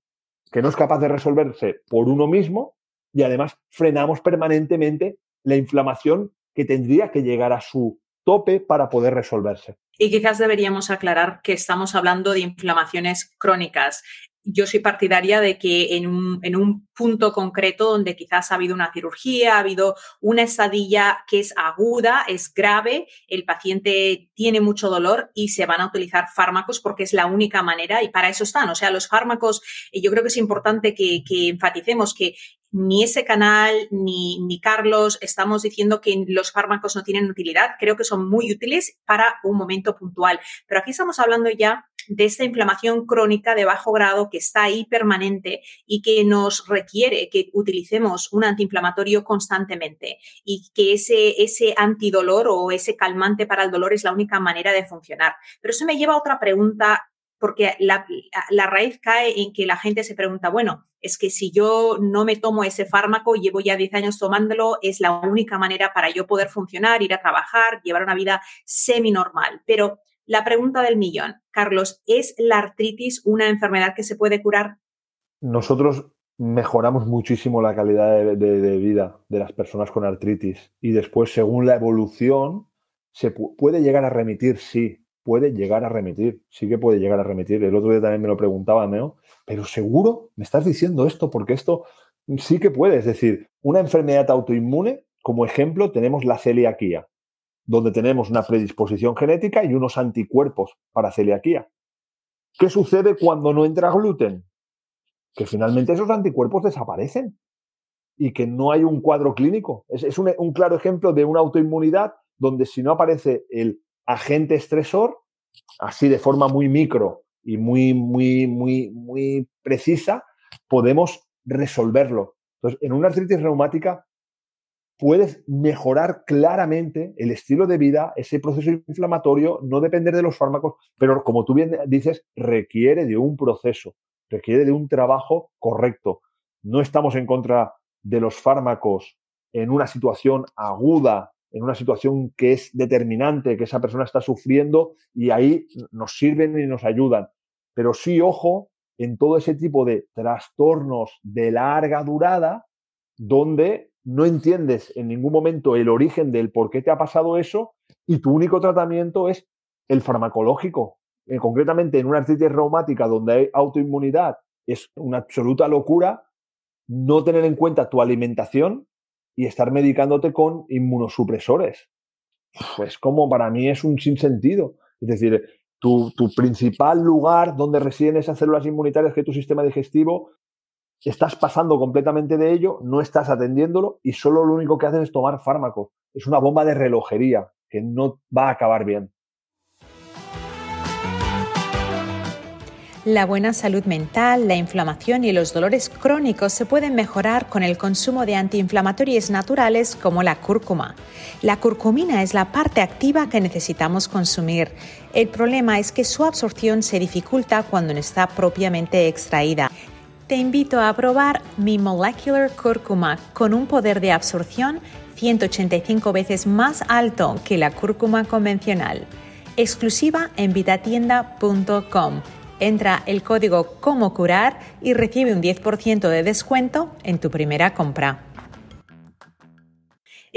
que no es capaz de resolverse por uno mismo y además frenamos permanentemente la inflamación que tendría que llegar a su tope para poder resolverse. Y quizás deberíamos aclarar que estamos hablando de inflamaciones crónicas. Yo soy partidaria de que en un, punto concreto donde quizás ha habido una cirugía, ha habido una estadilla que es aguda, es grave, el paciente tiene mucho dolor y se van a utilizar fármacos porque es la única manera y para eso están. O sea, los fármacos, yo creo que es importante que, que enfaticemos que ni ese canal ni, ni, Carlos estamos diciendo que los fármacos no tienen utilidad. Creo que son muy útiles para un momento puntual. Pero aquí estamos hablando ya de esta inflamación crónica de bajo grado que está ahí permanente y que nos requiere que utilicemos un antiinflamatorio constantemente y que ese, ese antidolor o ese calmante para el dolor es la única manera de funcionar. Pero eso me lleva a otra pregunta porque la, raíz cae en que la gente se pregunta, bueno, es que si yo no me tomo ese fármaco, llevo ya 10 años tomándolo, es la única manera para yo poder funcionar, ir a trabajar, llevar una vida semi-normal. Pero la pregunta del millón, Carlos, ¿es la artritis una enfermedad que se puede curar? Nosotros mejoramos muchísimo la calidad de vida de las personas con artritis y después, según la evolución, se puede llegar a remitir, sí, puede llegar a remitir, sí que puede llegar a remitir. El otro día también me lo preguntaba, Neo, pero seguro me estás diciendo esto porque esto sí que puede. Es decir, una enfermedad autoinmune, como ejemplo, tenemos la celiaquía, donde tenemos una predisposición genética y unos anticuerpos para celiaquía. ¿Qué sucede cuando no entra gluten? Que finalmente esos anticuerpos desaparecen y que no hay un cuadro clínico. Es, un, un, claro ejemplo de una autoinmunidad donde si no aparece el agente estresor, así de forma muy micro y muy, muy, muy, muy precisa, podemos resolverlo. Entonces, en una artritis reumática puedes mejorar claramente el estilo de vida, ese proceso inflamatorio, no depender de los fármacos, pero como tú bien dices, requiere de un proceso, requiere de un trabajo correcto. No estamos en contra de los fármacos en una situación aguda, en una situación que es determinante, que esa persona está sufriendo y ahí nos sirven y nos ayudan. Pero sí, ojo, en todo ese tipo de trastornos de larga durada, donde no entiendes en ningún momento el origen del por qué te ha pasado eso y tu único tratamiento es el farmacológico. Eh, concretamente en una artritis reumática donde hay autoinmunidad, es una absoluta locura no tener en cuenta tu alimentación y estar medicándote con inmunosupresores. Pues como para mí es un sinsentido. Es decir, tu, tu principal lugar donde residen esas células inmunitarias que es tu sistema digestivo estás pasando completamente de ello, no estás atendiéndolo y solo lo único que haces es tomar fármaco. Es una bomba de relojería que no va a acabar bien. La buena salud mental, la inflamación y los dolores crónicos se pueden mejorar con el consumo de antiinflamatorios naturales como la cúrcuma. La curcumina es la parte activa que necesitamos consumir. El problema es que su absorción se dificulta cuando no está propiamente extraída te invito a probar mi Molecular Cúrcuma con un poder de absorción 185 veces más alto que la cúrcuma convencional. Exclusiva en vitatienda.com. Entra el código Como Curar y recibe un 10% de descuento en tu primera compra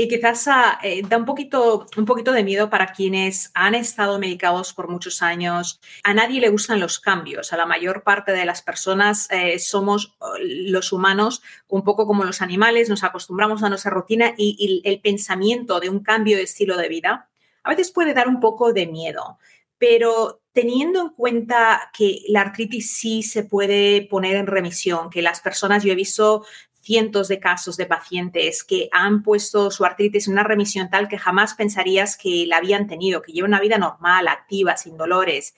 y quizás ah, eh, da un poquito, un poquito de miedo para quienes han estado medicados por muchos años. A nadie le gustan los cambios. A la mayor parte de las personas eh, somos eh, los humanos un poco como los animales, nos acostumbramos a nuestra rutina y, el pensamiento de un cambio de estilo de vida a veces puede dar un poco de miedo. Pero teniendo en cuenta que la artritis sí se puede poner en remisión, que las personas, yo he visto cientos de casos de pacientes que han puesto su artritis en una remisión tal que jamás pensarías que la habían tenido, que llevan una vida normal, activa, sin dolores.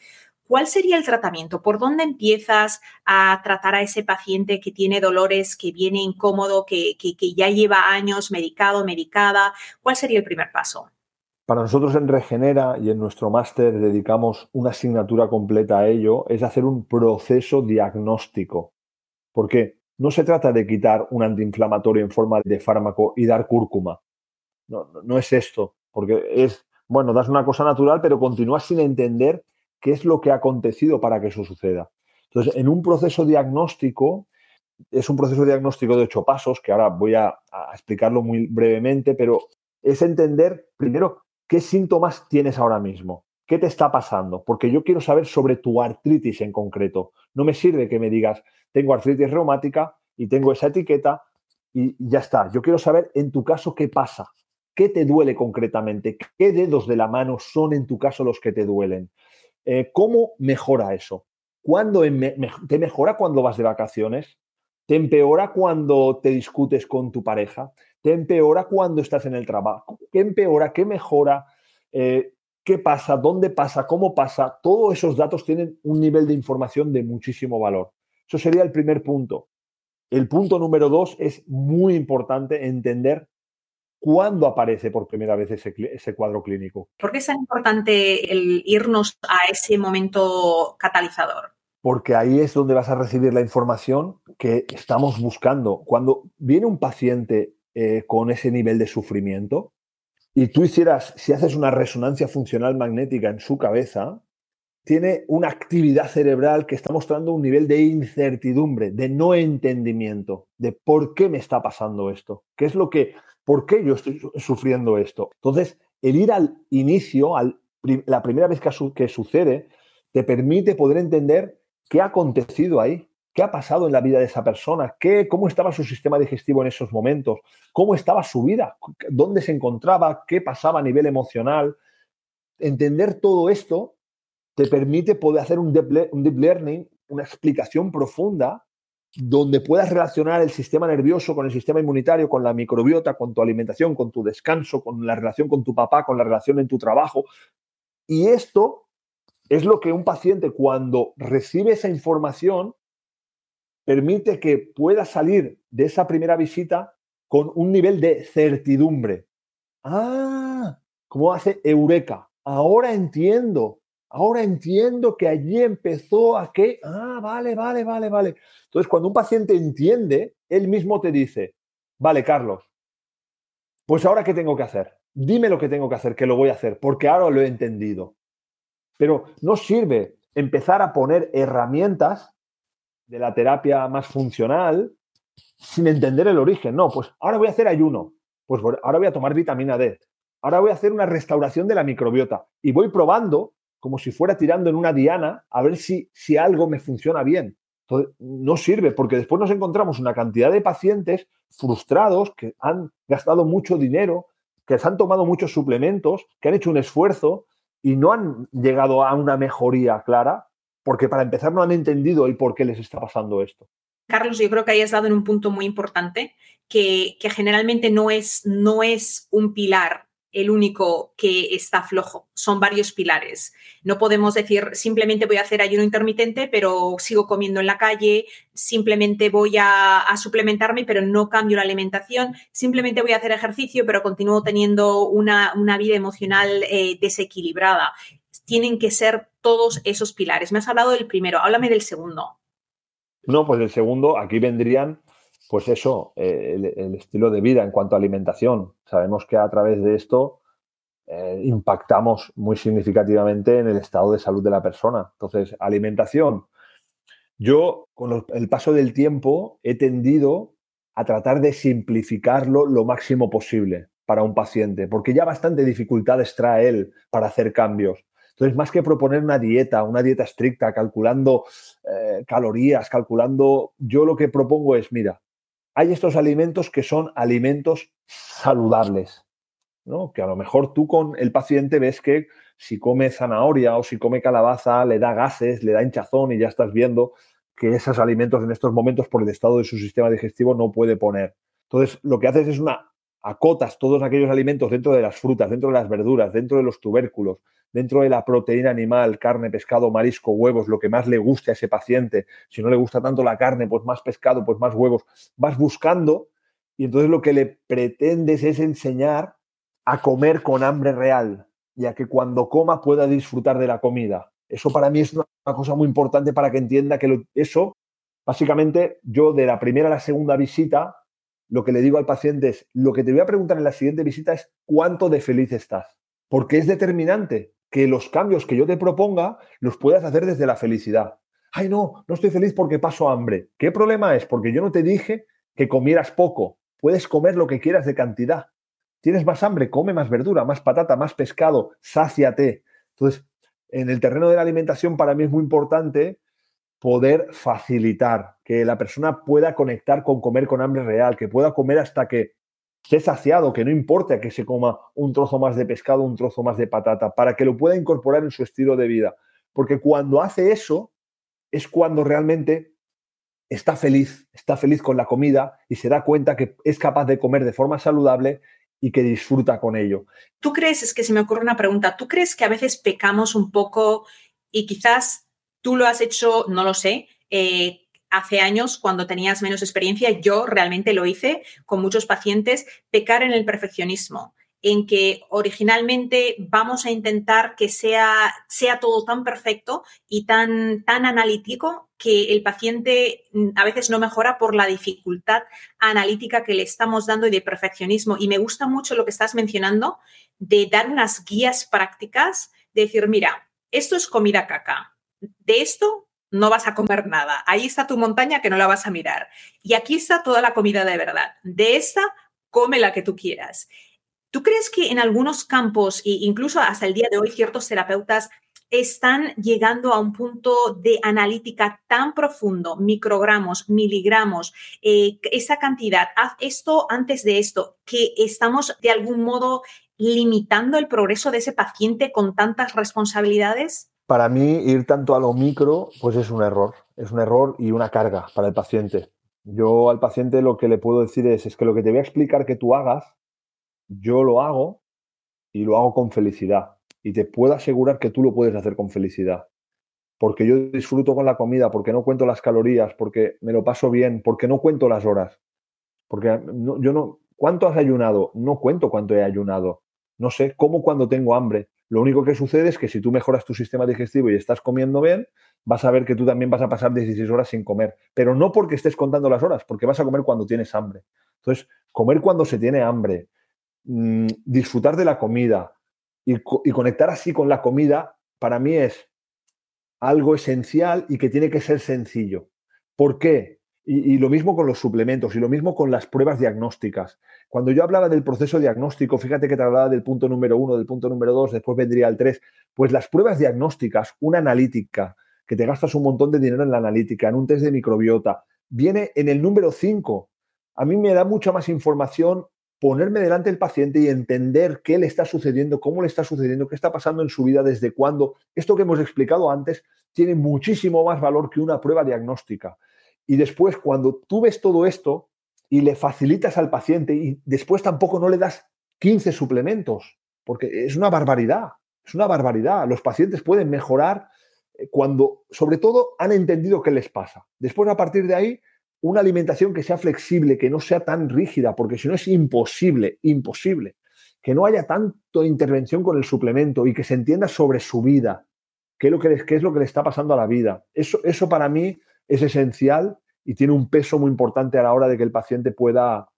¿Cuál sería el tratamiento? ¿Por dónde empiezas a tratar a ese paciente que tiene dolores, que viene incómodo, que, que, ya lleva años medicado, medicada? ¿Cuál sería el primer paso? Para nosotros en Regenera y en nuestro máster dedicamos una asignatura completa a ello, es hacer un proceso diagnóstico. ¿Por qué? No se trata de quitar un antiinflamatorio en forma de fármaco y dar cúrcuma. No, no es esto, porque es, bueno, das una cosa natural, pero continúas sin entender qué es lo que ha acontecido para que eso suceda. Entonces, en un proceso diagnóstico, es un proceso diagnóstico de ocho pasos, que ahora voy a, a explicarlo muy brevemente, pero es entender primero qué síntomas tienes ahora mismo. ¿Qué te está pasando? Porque yo quiero saber sobre tu artritis en concreto. No me sirve que me digas, tengo artritis reumática y tengo esa etiqueta y ya está. Yo quiero saber en tu caso qué pasa, qué te duele concretamente, qué dedos de la mano son en tu caso los que te duelen, eh, cómo mejora eso. ¿Cuándo ¿Te mejora cuando vas de vacaciones? ¿Te empeora cuando te discutes con tu pareja? ¿Te empeora cuando estás en el trabajo? ¿Qué empeora? ¿Qué mejora? Eh, ¿Qué pasa? ¿Dónde pasa? ¿Cómo pasa? Todos esos datos tienen un nivel de información de muchísimo valor. Eso sería el primer punto. El punto número dos es muy importante entender cuándo aparece por primera vez ese, cuadro clínico. ¿Por qué es tan importante el irnos a ese momento catalizador? Porque ahí es donde vas a recibir la información que estamos buscando. Cuando viene un paciente eh, con ese nivel de sufrimiento y tú hicieras, si haces una resonancia funcional magnética en su cabeza, tiene una actividad cerebral que está mostrando un nivel de incertidumbre, de no entendimiento, de por qué me está pasando esto, qué es lo que, por qué yo estoy sufriendo esto. Entonces, el ir al inicio, al la primera vez que, que sucede, te permite poder entender qué ha acontecido ahí, qué ha pasado en la vida de esa persona, qué, cómo estaba su sistema digestivo en esos momentos, cómo estaba su vida, dónde se encontraba, qué pasaba a nivel emocional. Entender todo esto te permite poder hacer un deep, learning, una explicación profunda donde puedas relacionar el sistema nervioso con el sistema inmunitario, con la microbiota, con tu alimentación, con tu descanso, con la relación con tu papá, con la relación en tu trabajo. Y esto es lo que un paciente cuando recibe esa información permite que pueda salir de esa primera visita con un nivel de certidumbre. Ah, ¿cómo hace Eureka? Ahora entiendo. Ahora entiendo que allí empezó a que, ah, vale, vale, vale, vale. Entonces, cuando un paciente entiende, él mismo te dice, vale, Carlos, pues ahora qué tengo que hacer? Dime lo que tengo que hacer, que lo voy a hacer, porque ahora lo he entendido. Pero no sirve empezar a poner herramientas de la terapia más funcional sin entender el origen. No, pues ahora voy a hacer ayuno, pues ahora voy a tomar vitamina D, ahora voy a hacer una restauración de la microbiota y voy probando como si fuera tirando en una diana a ver si, si algo me funciona bien. Entonces, no sirve porque después nos encontramos una cantidad de pacientes frustrados que han gastado mucho dinero, que se han tomado muchos suplementos, que han hecho un esfuerzo y no han llegado a una mejoría clara porque para empezar no han entendido el por qué les está pasando esto. Carlos, yo creo que ahí has dado en un punto muy importante que, generalmente no es, no es un pilar el único que está flojo, son varios pilares. No podemos decir simplemente voy a hacer ayuno intermitente, pero sigo comiendo en la calle, simplemente voy a, suplementarme, pero no cambio la alimentación, simplemente voy a hacer ejercicio, pero continúo teniendo una, vida emocional eh, desequilibrada. Tienen que ser todos esos pilares. Me has hablado del primero, háblame del segundo. No, pues el segundo, aquí vendrían pues eso, eh, el, estilo de vida en cuanto a alimentación. Sabemos que a través de esto eh, impactamos muy significativamente en el estado de salud de la persona. Entonces, alimentación. Yo, con el paso del tiempo, he tendido a tratar de simplificarlo lo máximo posible para un paciente, porque ya bastante dificultades trae él para hacer cambios. Entonces, más que proponer una dieta, una dieta estricta, calculando eh, calorías, calculando, yo lo que propongo es, mira, hay estos alimentos que son alimentos saludables, ¿no? Que a lo mejor tú con el paciente ves que si come zanahoria o si come calabaza le da gases, le da hinchazón y ya estás viendo que esos alimentos en estos momentos por el estado de su sistema digestivo no puede poner. Entonces, lo que haces es una acotas todos aquellos alimentos dentro de las frutas, dentro de las verduras, dentro de los tubérculos, dentro de la proteína animal, carne, pescado, marisco, huevos, lo que más le guste a ese paciente. Si no le gusta tanto la carne, pues más pescado, pues más huevos. Vas buscando y entonces lo que le pretendes es enseñar a comer con hambre real y a que cuando coma pueda disfrutar de la comida. Eso para mí es una cosa muy importante para que entienda que eso, básicamente, yo de la primera a la segunda visita, lo que le digo al paciente es, lo que te voy a preguntar en la siguiente visita es cuánto de feliz estás, porque es determinante que los cambios que yo te proponga los puedas hacer desde la felicidad. Ay, no, no estoy feliz porque paso hambre. ¿Qué problema es? Porque yo no te dije que comieras poco. Puedes comer lo que quieras de cantidad. ¿Tienes más hambre? Come más verdura, más patata, más pescado, sáciate. Entonces, en el terreno de la alimentación para mí es muy importante poder facilitar que la persona pueda conectar con comer con hambre real, que pueda comer hasta que esté saciado, que no importa que se coma un trozo más de pescado, un trozo más de patata, para que lo pueda incorporar en su estilo de vida. Porque cuando hace eso, es cuando realmente está feliz, está feliz con la comida y se da cuenta que es capaz de comer de forma saludable y que disfruta con ello. ¿Tú crees, es que se me ocurre una pregunta, ¿tú crees que a veces pecamos un poco y quizás tú lo has hecho, no lo sé, eh, hace años, cuando tenías menos experiencia, yo realmente lo hice con muchos pacientes, pecar en el perfeccionismo en que originalmente vamos a intentar que sea, sea todo tan perfecto y tan, tan analítico que el paciente mm, a veces no mejora por la dificultad analítica que le estamos dando y de perfeccionismo. Y me gusta mucho lo que estás mencionando de dar unas guías prácticas, de decir, mira, esto es comida caca. De esto no vas a comer nada. Ahí está tu montaña que no la vas a mirar. Y aquí está toda la comida de verdad. De esta, come la que tú quieras. ¿Tú crees que en algunos campos, e incluso hasta el día de hoy, ciertos terapeutas están llegando a un punto de analítica tan profundo, microgramos, miligramos, eh, esa cantidad, haz esto antes de esto, que estamos de algún modo limitando el progreso de ese paciente con tantas responsabilidades? Para mí, ir tanto a lo micro, pues es un error. Es un error y una carga para el paciente. Yo al paciente lo que le puedo decir es, es que lo que te voy a explicar que tú hagas, yo lo hago y lo hago con felicidad. Y te puedo asegurar que tú lo puedes hacer con felicidad. Porque yo disfruto con la comida, porque no cuento las calorías, porque me lo paso bien, porque no cuento las horas. Porque yo no. ¿Cuánto has ayunado? No cuento cuánto he ayunado. No sé cómo cuando tengo hambre. Lo único que sucede es que si tú mejoras tu sistema digestivo y estás comiendo bien, vas a ver que tú también vas a pasar 16 horas sin comer. Pero no porque estés contando las horas, porque vas a comer cuando tienes hambre. Entonces, comer cuando se tiene hambre, mm, disfrutar de la comida, y, conectar así con la comida, para mí es algo esencial y que tiene que ser sencillo. ¿Por qué? Y, lo mismo con los suplementos y lo mismo con las pruebas diagnósticas. Cuando yo hablaba del proceso diagnóstico, fíjate que te hablaba del punto número uno, del punto número dos, después vendría el tres, pues las pruebas diagnósticas, una analítica, que te gastas un montón de dinero en la analítica, en un test de microbiota, viene en el número cinco. A mí me da mucha más información ponerme delante del paciente y entender qué le está sucediendo, cómo le está sucediendo, qué está pasando en su vida, desde cuándo. Esto que hemos explicado antes tiene muchísimo más valor que una prueba diagnóstica. Y después, cuando tú ves todo esto y le facilitas al paciente y después tampoco no le das 15 suplementos, porque es una barbaridad, es una barbaridad. Los pacientes pueden mejorar eh, cuando, sobre todo, han entendido qué les pasa. Después, a partir de ahí, una alimentación que sea flexible, que no sea tan rígida, porque si no es imposible, imposible, que no haya tanto intervención con el suplemento y que se entienda sobre su vida, qué es lo que, qué es lo que le está pasando a la vida. Eso, eso para mí es esencial y tiene un peso muy importante a la hora de que el paciente pueda,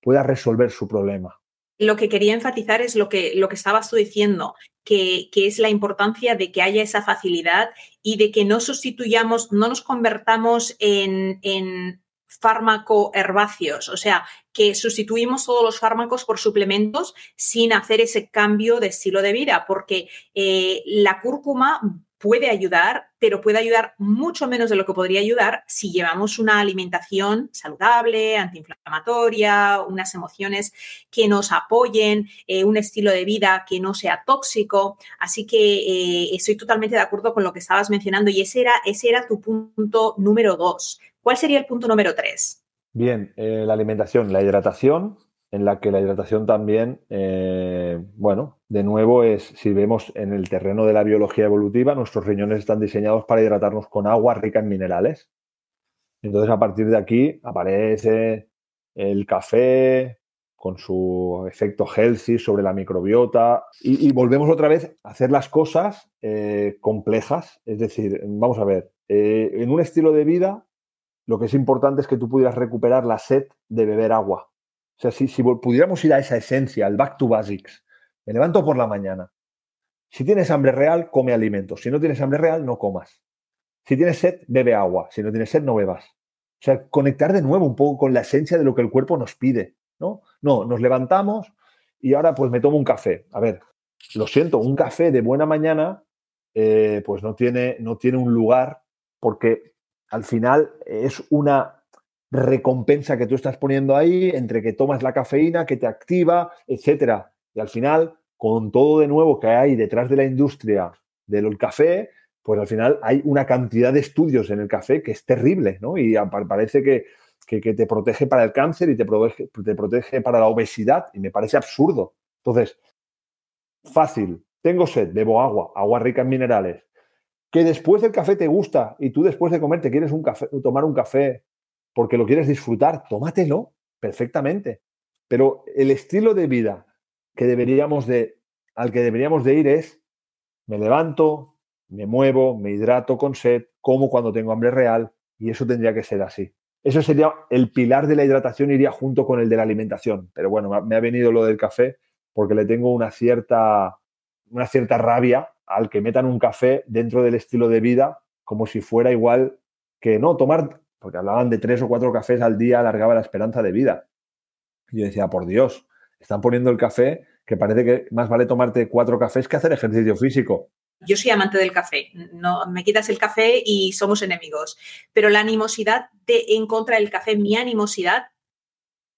pueda resolver su problema. Lo que quería enfatizar es lo que, lo que estabas tú diciendo, que, que, es la importancia de que haya esa facilidad y de que no sustituyamos, no nos convertamos en, en fármaco herbáceos, o sea, que sustituimos todos los fármacos por suplementos sin hacer ese cambio de estilo de vida, porque eh, la cúrcuma puede ayudar, pero puede ayudar mucho menos de lo que podría ayudar si llevamos una alimentación saludable, antiinflamatoria, unas emociones que nos apoyen, eh, un estilo de vida que no sea tóxico. Así que eh, estoy totalmente de acuerdo con lo que estabas mencionando y ese era, ese era tu punto número dos. ¿Cuál sería el punto número tres? Bien, eh, la alimentación, la hidratación, en la que la hidratación también, eh, bueno, de nuevo es, si vemos en el terreno de la biología evolutiva, nuestros riñones están diseñados para hidratarnos con agua rica en minerales. Entonces, a partir de aquí aparece el café con su efecto healthy sobre la microbiota y, volvemos otra vez a hacer las cosas eh, complejas. Es decir, vamos a ver, en un estilo de vida lo que es importante es que tú pudieras recuperar la sed de beber agua. O sea, si, pudiéramos ir a esa esencia, al back to basics, me levanto por la mañana. Si tienes hambre real, come alimentos. Si no tienes hambre real, no comas. Si tienes sed, bebe agua. Si no tienes sed, no bebas. O sea, conectar de nuevo un poco con la esencia de lo que el cuerpo nos pide. No, no nos levantamos y ahora pues me tomo un café. A ver, lo siento, un café de buena mañana eh, pues no tiene, no tiene un lugar porque al final es una recompensa que tú estás poniendo ahí entre que tomas la cafeína, que te activa, etcétera. Y al final, con todo de nuevo que hay detrás de la industria del café, pues al final hay una cantidad de estudios en el café que es terrible, ¿no? Y parece que, que, te protege para el cáncer y te protege, te protege para la obesidad, y me parece absurdo. Entonces, fácil, tengo sed, bebo agua, agua rica en minerales, que después del café te gusta y tú después de comer te quieres un café, tomar un café porque lo quieres disfrutar, tómatelo perfectamente. Pero el estilo de vida al que deberíamos de ir es, me levanto, me muevo, me hidrato con sed, como cuando tengo hambre real y eso tendría que ser así. Eso sería el pilar de la hidratación, iría junto con el de la alimentación. Pero bueno, me ha venido lo del café porque le tengo una cierta, una cierta rabia al que metan un café dentro del estilo de vida como si fuera igual que no tomar, porque hablaban de tres o cuatro cafés al día alargaba la esperanza de vida. Y yo decía, por Dios, están poniendo el café que parece que más vale tomarte cuatro cafés que hacer ejercicio físico. Yo soy amante del café, no me quitas el café y somos enemigos, pero la animosidad en contra del café, mi animosidad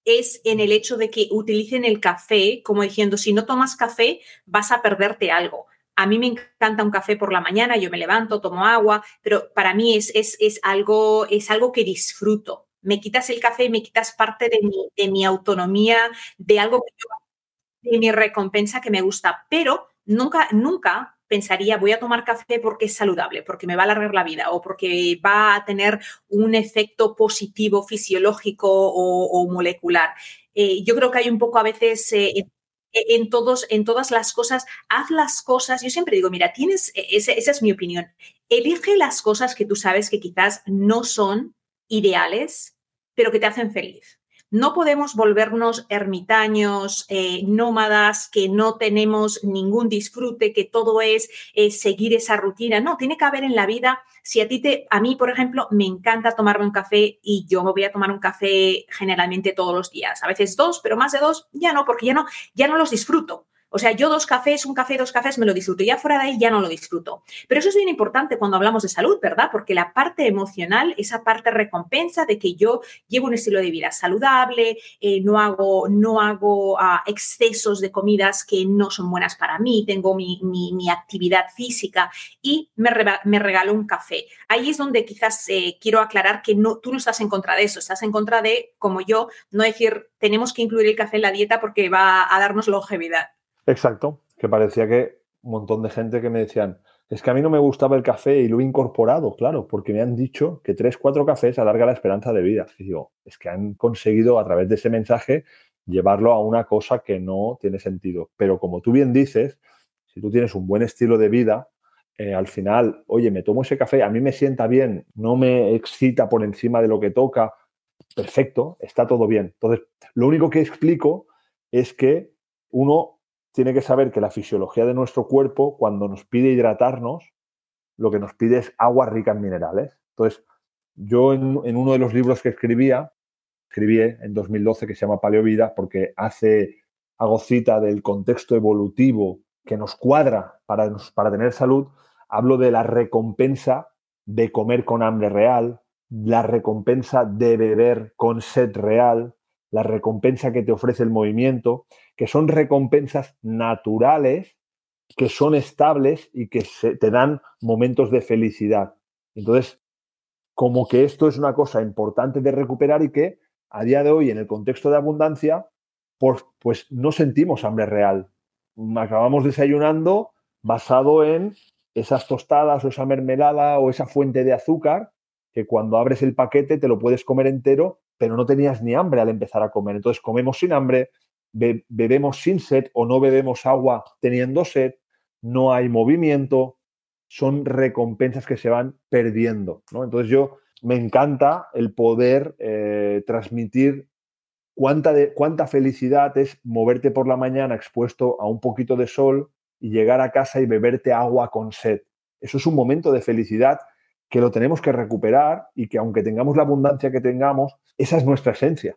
es en el hecho de que utilicen el café como diciendo, si no tomas café, vas a perderte algo. A mí me encanta un café por la mañana, yo me levanto, tomo agua, pero para mí es, es, es algo, es algo que disfruto. Me quitas el café y me quitas parte de mi, de mi autonomía, de algo que yo, de mi recompensa que me gusta, pero nunca, nunca pensaría, voy a tomar café porque es saludable, porque me va a alargar la vida o porque va a tener un efecto positivo fisiológico o, molecular. Eh, yo creo que hay un poco a veces... Eh, en, todos, en todas las cosas, haz las cosas. Yo siempre digo, mira, tienes, e, esa es mi opinión, elige las cosas que tú sabes que quizás no son ideales, pero que te hacen feliz. No podemos volvernos ermitaños, eh, nómadas, que no tenemos ningún disfrute, que todo es seguir esa rutina. No, tiene que haber en la vida, si a ti te, a mí, por ejemplo, me encanta tomarme un café y yo me voy a tomar un café generalmente todos los días, a veces dos, pero más de dos ya no, porque ya no, ya no los disfruto. O sea, yo dos cafés, un café, dos cafés, me lo disfruto. Ya fuera de ahí ya no lo disfruto. Pero eso es bien importante cuando hablamos de salud, ¿verdad? Porque la parte emocional, esa parte recompensa de que yo llevo un estilo de vida saludable, eh, no hago, no hago ah, excesos de comidas que no son buenas para mí, tengo mi, actividad física y me, me, regalo un café. Ahí es donde quizás eh, quiero aclarar que no, tú no estás en contra de eso, estás en contra de, como yo, no decir tenemos que incluir el café en la dieta porque va a darnos longevidad. Exacto, que parecía que un montón de gente que me decían, es que a mí no me gustaba el café y lo he incorporado, claro, porque me han dicho que tres, cuatro cafés alarga la esperanza de vida. Digo, es que han conseguido a través de ese mensaje llevarlo a una cosa que no tiene sentido. Pero como tú bien dices, si tú tienes un buen estilo de vida, eh, al final, oye, me tomo ese café, a mí me sienta bien, no me excita por encima de lo que toca, perfecto, está todo bien. Entonces, lo único que explico es que uno tiene que saber que la fisiología de nuestro cuerpo, cuando nos pide hidratarnos, lo que nos pide es agua rica en minerales. Entonces, yo en, uno de los libros que escribía, escribí en 2012 que se llama Paleovida, porque hace, hago cita del contexto evolutivo que nos cuadra para, para tener salud, hablo de la recompensa de comer con hambre real, la recompensa de beber con sed real, la recompensa que te ofrece el movimiento, que son recompensas naturales, que son estables y que te dan momentos de felicidad. Entonces, como que esto es una cosa importante de recuperar y que a día de hoy, en el contexto de abundancia, pues, pues no sentimos hambre real. Acabamos desayunando basado en esas tostadas o esa mermelada o esa fuente de azúcar que cuando abres el paquete te lo puedes comer entero, pero no tenías ni hambre al empezar a comer. Entonces comemos sin hambre, bebemos sin sed o no bebemos agua teniendo sed, no hay movimiento, son recompensas que se van perdiendo. ¿no? Entonces yo me encanta el poder eh, transmitir cuánta, cuánta felicidad es moverte por la mañana expuesto a un poquito de sol y llegar a casa y beberte agua con sed. Eso es un momento de felicidad que lo tenemos que recuperar y que aunque tengamos la abundancia que tengamos, esa es nuestra esencia.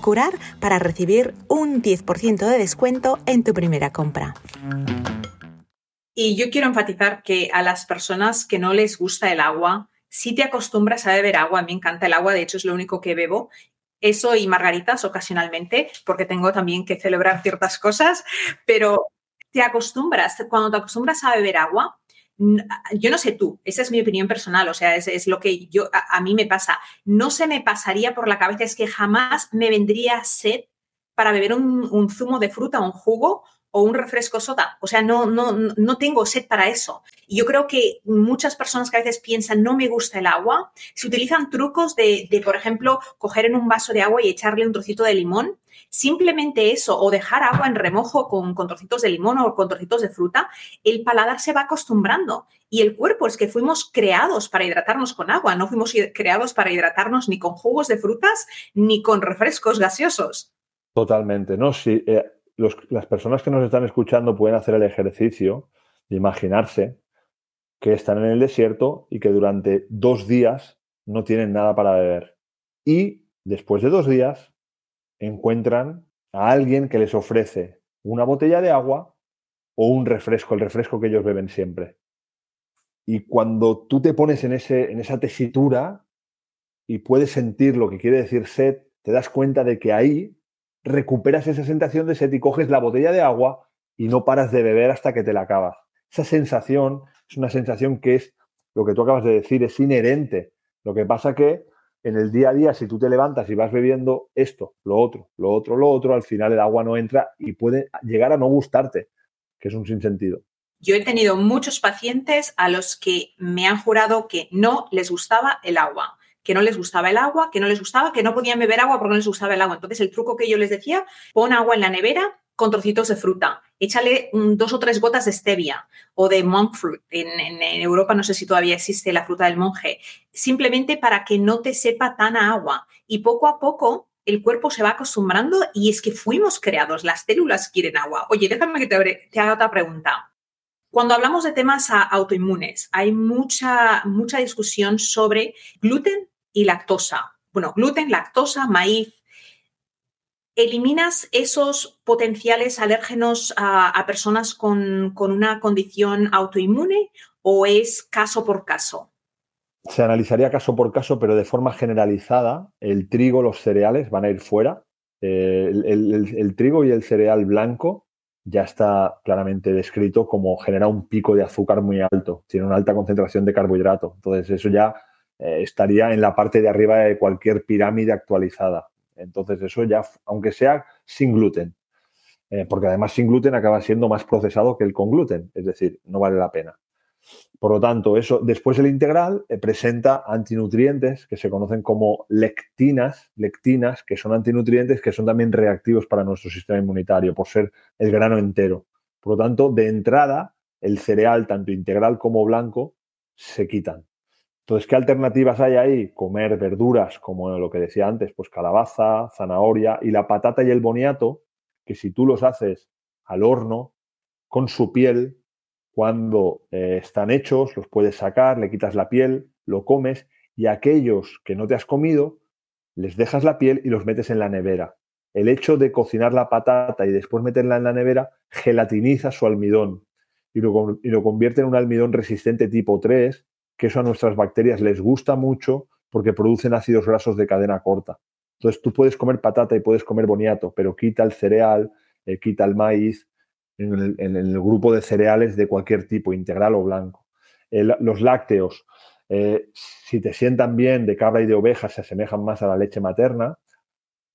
curar para recibir un 10% de descuento en tu primera compra. Y yo quiero enfatizar que a las personas que no les gusta el agua, si te acostumbras a beber agua, a mí me encanta el agua, de hecho es lo único que bebo, eso y margaritas ocasionalmente, porque tengo también que celebrar ciertas cosas, pero te acostumbras, cuando te acostumbras a beber agua, yo no sé tú, esa es mi opinión personal, o sea, es, lo que yo a, mí me pasa. No se me pasaría por la cabeza, es que jamás me vendría sed para beber un, zumo de fruta, un jugo o un refresco soda. O sea, no, no, no tengo sed para eso. Y yo creo que muchas personas que a veces piensan no me gusta el agua, se utilizan trucos de, de, por ejemplo, coger en un vaso de agua y echarle un trocito de limón. Simplemente eso, o dejar agua en remojo con, con trocitos de limón o con trocitos de fruta, el paladar se va acostumbrando. Y el cuerpo es que fuimos creados para hidratarnos con agua, no fuimos creados para hidratarnos ni con jugos de frutas ni con refrescos gaseosos. Totalmente, ¿no? Si eh, las personas que nos están escuchando pueden hacer el ejercicio de imaginarse que están en el desierto y que durante dos días no tienen nada para beber. Y después de dos días encuentran a alguien que les ofrece una botella de agua o un refresco, el refresco que ellos beben siempre. Y cuando tú te pones en, ese, en esa tesitura y puedes sentir lo que quiere decir sed, te das cuenta de que ahí recuperas esa sensación de sed y coges la botella de agua y no paras de beber hasta que te la acabas. Esa sensación es una sensación que es, lo que tú acabas de decir, es inherente. Lo que pasa que en el día a día, si tú te levantas y vas bebiendo esto, lo otro, lo otro, lo otro, al final el agua no entra y puede llegar a no gustarte, que es un sinsentido. Yo he tenido muchos pacientes a los que me han jurado que no les gustaba el agua que no les gustaba el agua, que no les gustaba, que no podían beber agua porque no les gustaba el agua. Entonces, el truco que yo les decía, pon agua en la nevera con trocitos de fruta, échale dos o tres gotas de stevia o de monk fruit. En, Europa no sé si todavía existe la fruta del monje, simplemente para que no te sepa tan agua. Y poco a poco el cuerpo se va acostumbrando y es que fuimos creados, las células quieren agua. Oye, déjame que te, te haga otra pregunta. Cuando hablamos de temas autoinmunes, hay mucha, mucha discusión sobre gluten y lactosa. Bueno, gluten, lactosa, maíz. ¿Eliminas esos potenciales alérgenos a, personas con, una condición autoinmune o es caso por caso? Se analizaría caso por caso, pero de forma generalizada, el trigo, los cereales van a ir fuera. Eh, el, trigo y el cereal blanco ya está claramente descrito como genera un pico de azúcar muy alto, tiene una alta concentración de carbohidrato. Entonces, eso ya eh, estaría en la parte de arriba de cualquier pirámide actualizada. Entonces, eso ya, aunque sea sin gluten, eh, porque además sin gluten acaba siendo más procesado que el con gluten, es decir, no vale la pena. Por lo tanto, eso después el integral eh, presenta antinutrientes que se conocen como lectinas, lectinas, que son antinutrientes que son también reactivos para nuestro sistema inmunitario por ser el grano entero. Por lo tanto, de entrada, el cereal, tanto integral como blanco, se quitan. Entonces, ¿qué alternativas hay ahí? Comer verduras, como lo que decía antes, pues calabaza, zanahoria y la patata y el boniato, que si tú los haces al horno, con su piel, cuando eh, están hechos, los puedes sacar, le quitas la piel, lo comes y aquellos que no te has comido, les dejas la piel y los metes en la nevera. El hecho de cocinar la patata y después meterla en la nevera gelatiniza su almidón y lo, y lo convierte en un almidón resistente tipo 3 que eso a nuestras bacterias les gusta mucho porque producen ácidos grasos de cadena corta. Entonces tú puedes comer patata y puedes comer boniato, pero quita el cereal, eh, quita el maíz en el, grupo de cereales de cualquier tipo, integral o blanco. los lácteos, eh, si te sientan bien de cabra y de oveja, se asemejan más a la leche materna,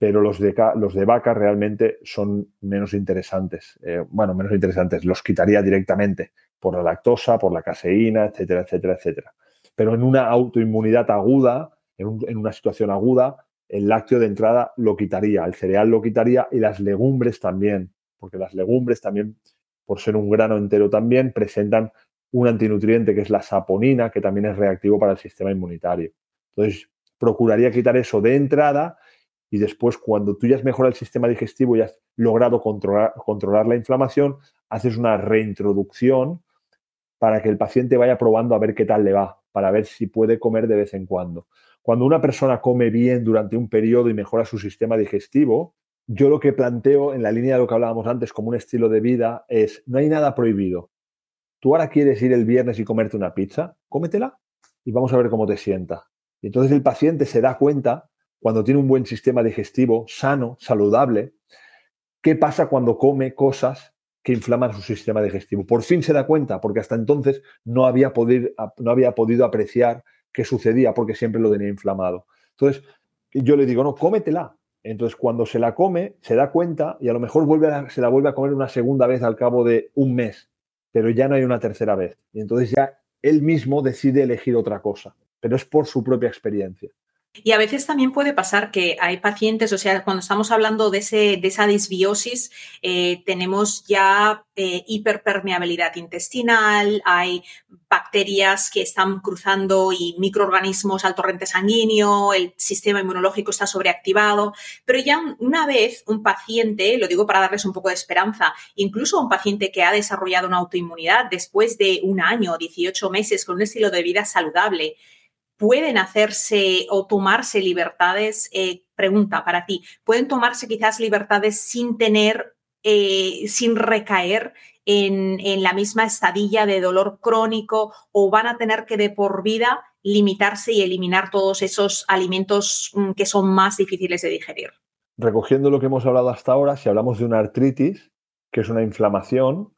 pero los de, los de vaca realmente son menos interesantes. Eh, bueno, menos interesantes, los quitaría directamente por la lactosa, por la caseína, etcétera, etcétera, etcétera. Pero en una autoinmunidad aguda, en, una situación aguda, el lácteo de entrada lo quitaría, el cereal lo quitaría y las legumbres también, porque las legumbres también, por ser un grano entero también, presentan un antinutriente que es la saponina, que también es reactivo para el sistema inmunitario. Entonces, procuraría quitar eso de entrada y después, cuando tú ya has mejorado el sistema digestivo y has logrado controlar, controlar la inflamación, haces una reintroducción para que el paciente vaya probando a ver qué tal le va, para ver si puede comer de vez en cuando. Cuando una persona come bien durante un periodo y mejora su sistema digestivo, yo lo que planteo en la línea de lo que hablábamos antes como un estilo de vida es, no hay nada prohibido. Tú ahora quieres ir el viernes y comerte una pizza, cómetela y vamos a ver cómo te sienta. Y entonces el paciente se da cuenta, cuando tiene un buen sistema digestivo, sano, saludable, qué pasa cuando come cosas que inflaman su sistema digestivo. Por fin se da cuenta, porque hasta entonces no había, podido, apreciar qué sucedía, porque siempre lo tenía inflamado. Entonces, yo le digo, no, cómetela, Entonces, cuando se la come, se da cuenta y a lo mejor se la vuelve a comer una segunda vez al cabo de un mes, pero ya no hay una tercera vez. Y entonces ya él mismo decide elegir otra cosa, pero es por su propia experiencia. Y a veces también puede pasar que hay pacientes, o sea, cuando estamos hablando de, ese, esa disbiosis, eh, tenemos ya eh, hiperpermeabilidad intestinal, hay bacterias que están cruzando y microorganismos al torrente sanguíneo, el sistema inmunológico está sobreactivado, pero ya una vez un paciente, lo digo para darles un poco de esperanza, incluso un paciente que ha desarrollado una autoinmunidad después de un año, 18 meses, con un estilo de vida saludable, pueden hacerse o tomarse libertades, eh, pregunta para ti, pueden tomarse quizás libertades sin tener, eh, sin recaer en, en, la misma estadilla de dolor crónico o van a tener que de por vida limitarse y eliminar todos esos alimentos mm, que son más difíciles de digerir. Recogiendo lo que hemos hablado hasta ahora, si hablamos de una artritis, que es una inflamación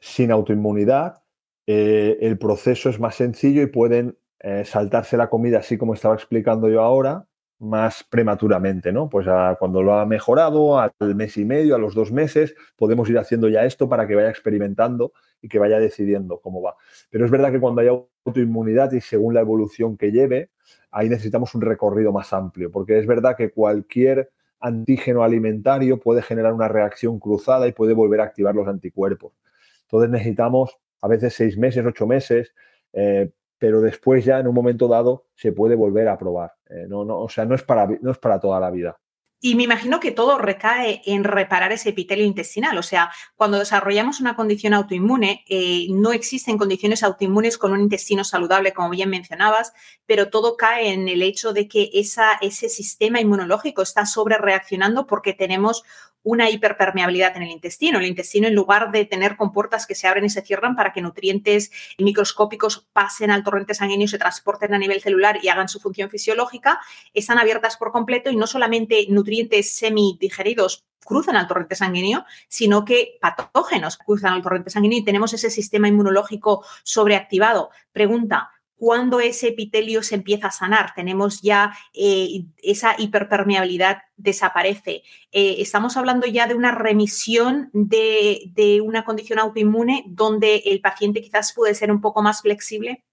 sin autoinmunidad, eh, el proceso es más sencillo y pueden eh, saltarse la comida así como estaba explicando yo ahora, más prematuramente, ¿no? Pues cuando lo ha mejorado, al mes y medio, a los dos meses, podemos ir haciendo ya esto para que vaya experimentando y que vaya decidiendo cómo va. Pero es verdad que cuando hay autoinmunidad y según la evolución que lleve, ahí necesitamos un recorrido más amplio, porque es verdad que cualquier antígeno alimentario puede generar una reacción cruzada y puede volver a activar los anticuerpos. Entonces necesitamos a veces seis meses, ocho meses, eh, pero después ya en un momento dado se puede volver a probar. Eh, no, no, o sea, no es, para, no es para toda la vida. Y me imagino que todo recae en reparar ese epitelio intestinal. O sea, cuando desarrollamos una condición autoinmune, eh, no existen condiciones autoinmunes con un intestino saludable, como bien mencionabas, pero todo cae en el hecho de que esa, ese sistema inmunológico está sobre reaccionando porque tenemos una hiperpermeabilidad en el intestino. El intestino, en lugar de tener compuertas que se abren y se cierran para que nutrientes microscópicos pasen al torrente sanguíneo, se transporten a nivel celular y hagan su función fisiológica, están abiertas por completo y no solamente nutrientes semidigeridos cruzan al torrente sanguíneo, sino que patógenos cruzan al torrente sanguíneo y tenemos ese sistema inmunológico sobreactivado. Pregunta, cuando ese epitelio se empieza a sanar, tenemos ya eh, esa hiperpermeabilidad desaparece. Eh, estamos hablando ya de una remisión de, una condición autoinmune donde el paciente quizás puede ser un poco más flexible.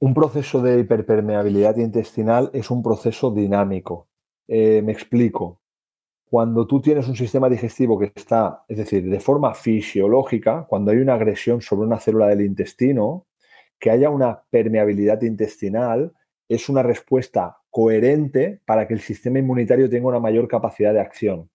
Un proceso de hiperpermeabilidad intestinal es un proceso dinámico. Eh, me explico. Cuando tú tienes un sistema digestivo que está, es decir, de forma fisiológica, cuando hay una agresión sobre una célula del intestino, que haya una permeabilidad intestinal es una respuesta coherente para que el sistema inmunitario tenga una mayor capacidad de acción.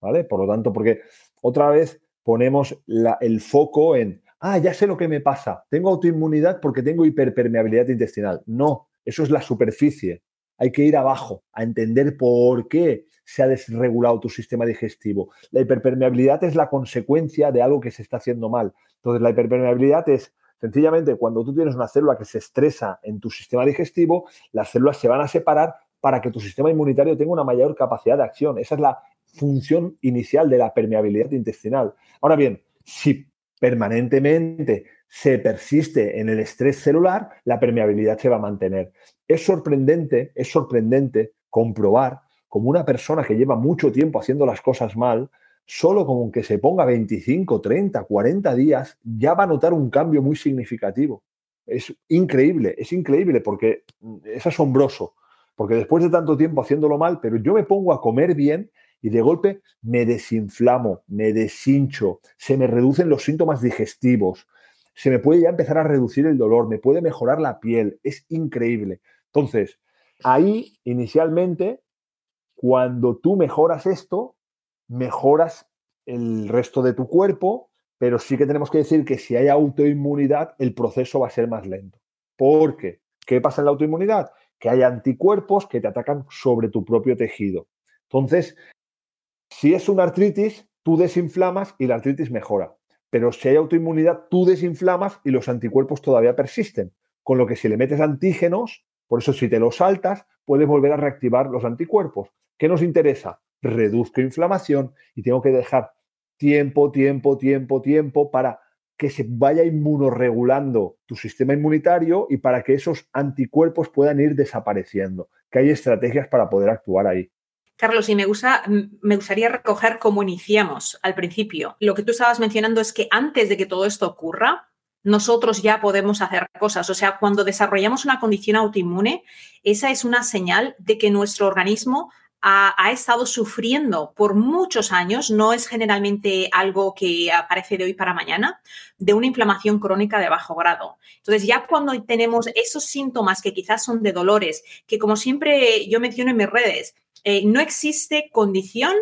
¿Vale? Por lo tanto, porque otra vez ponemos el foco en, ah, ya sé lo que me pasa, tengo autoinmunidad porque tengo hiperpermeabilidad intestinal. No, eso es la superficie. Hay que ir abajo a entender por qué se ha desregulado tu sistema digestivo. La hiperpermeabilidad es la consecuencia de algo que se está haciendo mal. Entonces, la hiperpermeabilidad es Sencillamente, cuando tú tienes una célula que se estresa en tu sistema digestivo, las células se van a separar para que tu sistema inmunitario tenga una mayor capacidad de acción. Esa es la función inicial de la permeabilidad intestinal. Ahora bien, si permanentemente se persiste en el estrés celular, la permeabilidad se va a mantener. Es sorprendente, es sorprendente comprobar como una persona que lleva mucho tiempo haciendo las cosas mal, solo con que se ponga 25, 30, 40 días, ya va a notar un cambio muy significativo. Es increíble, es increíble porque mm, es asombroso, porque después de tanto tiempo haciéndolo mal, pero yo me pongo a comer bien y de golpe me desinflamo, me deshincho, se me reducen los síntomas digestivos, se me puede ya empezar a reducir el dolor, me puede mejorar la piel, es increíble. Entonces, ahí inicialmente, cuando tú mejoras esto, mejoras el resto de tu cuerpo, pero sí que tenemos que decir que si hay autoinmunidad, el proceso va a ser más lento. ¿Por qué? ¿Qué pasa en la autoinmunidad? Que hay anticuerpos que te atacan sobre tu propio tejido. Entonces, si es una artritis, tú desinflamas y la artritis mejora. Pero si hay autoinmunidad, tú desinflamas y los anticuerpos todavía persisten. Con lo que si le metes antígenos, por eso si te los saltas, puedes volver a reactivar los anticuerpos. ¿Qué nos interesa? Reduzco inflamación y tengo que dejar tiempo, tiempo, tiempo, tiempo para que se vaya inmunoregulando tu sistema inmunitario y para que esos anticuerpos puedan ir desapareciendo, que hay estrategias para poder actuar ahí. Carlos, y me, gusta, me gustaría recoger cómo iniciamos al principio. Lo que tú estabas mencionando es que antes de que todo esto ocurra, nosotros ya podemos hacer cosas. O sea, cuando desarrollamos una condición autoinmune, esa es una señal de que nuestro organismo ha, estado sufriendo por muchos años, no es generalmente algo que aparece de hoy para mañana, de una inflamación crónica de bajo grado. Entonces, ya cuando tenemos esos síntomas que quizás son de dolores, que como siempre yo menciono en mis redes, eh, no existe condición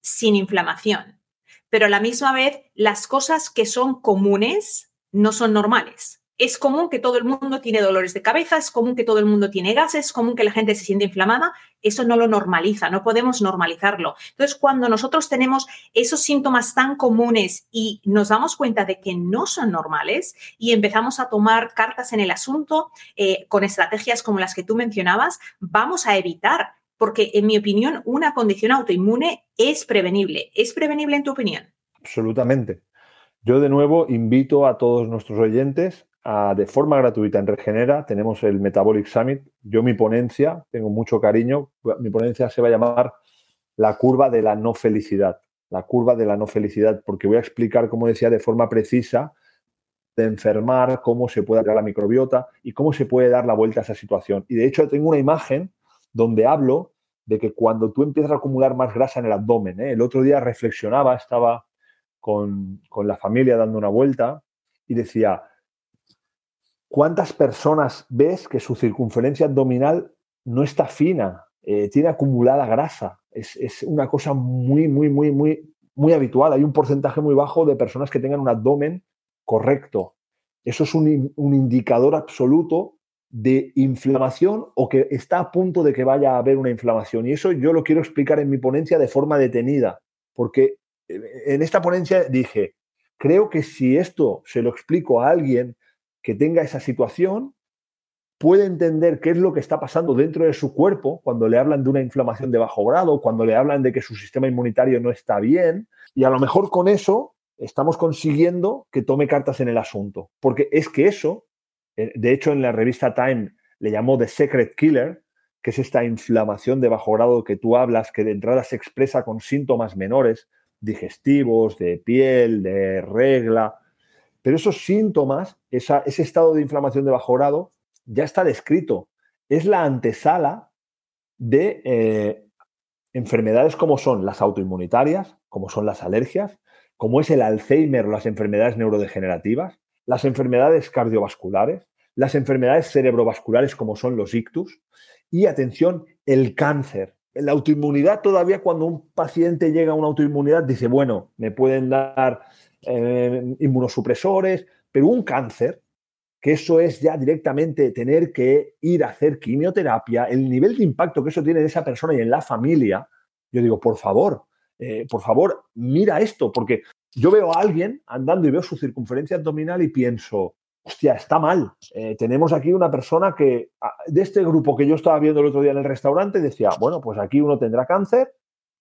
sin inflamación, pero a la misma vez las cosas que son comunes no son normales. Es común que todo el mundo tiene dolores de cabeza, es común que todo el mundo tiene gases, es común que la gente se siente inflamada. Eso no lo normaliza, no podemos normalizarlo. Entonces, cuando nosotros tenemos esos síntomas tan comunes y nos damos cuenta de que no son normales y empezamos a tomar cartas en el asunto eh, con estrategias como las que tú mencionabas, vamos a evitar porque en mi opinión una condición autoinmune es prevenible. ¿Es prevenible en tu opinión? Absolutamente. Yo de nuevo invito a todos nuestros oyentes de forma gratuita en Regenera, tenemos el Metabolic Summit. Yo mi ponencia, tengo mucho cariño, mi ponencia se va a llamar la curva de la no felicidad. La curva de la no felicidad, porque voy a explicar, como decía, de forma precisa de enfermar, cómo se puede dar la microbiota y cómo se puede dar la vuelta a esa situación. Y de hecho tengo una imagen donde hablo de que cuando tú empiezas a acumular más grasa en el abdomen, ¿eh? el otro día reflexionaba, estaba con, la familia dando una vuelta y decía, ¿cuántas personas ves que su circunferencia abdominal no está fina, eh, tiene acumulada grasa? Es, una cosa muy, muy, muy, muy, muy habitual. Hay un porcentaje muy bajo de personas que tengan un abdomen correcto. Eso es un, un indicador absoluto de inflamación o que está a punto de que vaya a haber una inflamación. Y eso yo lo quiero explicar en mi ponencia de forma detenida, porque en esta ponencia dije, creo que si esto se lo explico a alguien que tenga esa situación, puede entender qué es lo que está pasando dentro de su cuerpo cuando le hablan de una inflamación de bajo grado, cuando le hablan de que su sistema inmunitario no está bien, y a lo mejor con eso estamos consiguiendo que tome cartas en el asunto, porque es que eso, eh, de hecho en la revista Time le llamó The Secret Killer, que es esta inflamación de bajo grado que tú hablas, que de entrada se expresa con síntomas menores, digestivos, de piel, de regla. Pero esos síntomas, ese estado de inflamación de bajo grado, ya está descrito. Es la antesala de eh, enfermedades como son las autoinmunitarias, como son las alergias, como es el Alzheimer o las enfermedades neurodegenerativas, las enfermedades cardiovasculares, las enfermedades cerebrovasculares como son los ictus y, atención, el cáncer la autoinmunidad todavía cuando un paciente llega a una autoinmunidad dice, bueno, me pueden dar eh, inmunosupresores, pero un cáncer, que eso es ya directamente tener que ir a hacer quimioterapia, el nivel de impacto que eso tiene en esa persona y en la familia, yo digo, por favor, eh, por favor, mira esto, porque yo veo a alguien andando y veo su circunferencia abdominal y pienso, hostia, está mal. Eh, tenemos aquí una persona que, ah, de este grupo que yo estaba viendo el otro día en el restaurante, decía, bueno, pues aquí uno tendrá cáncer,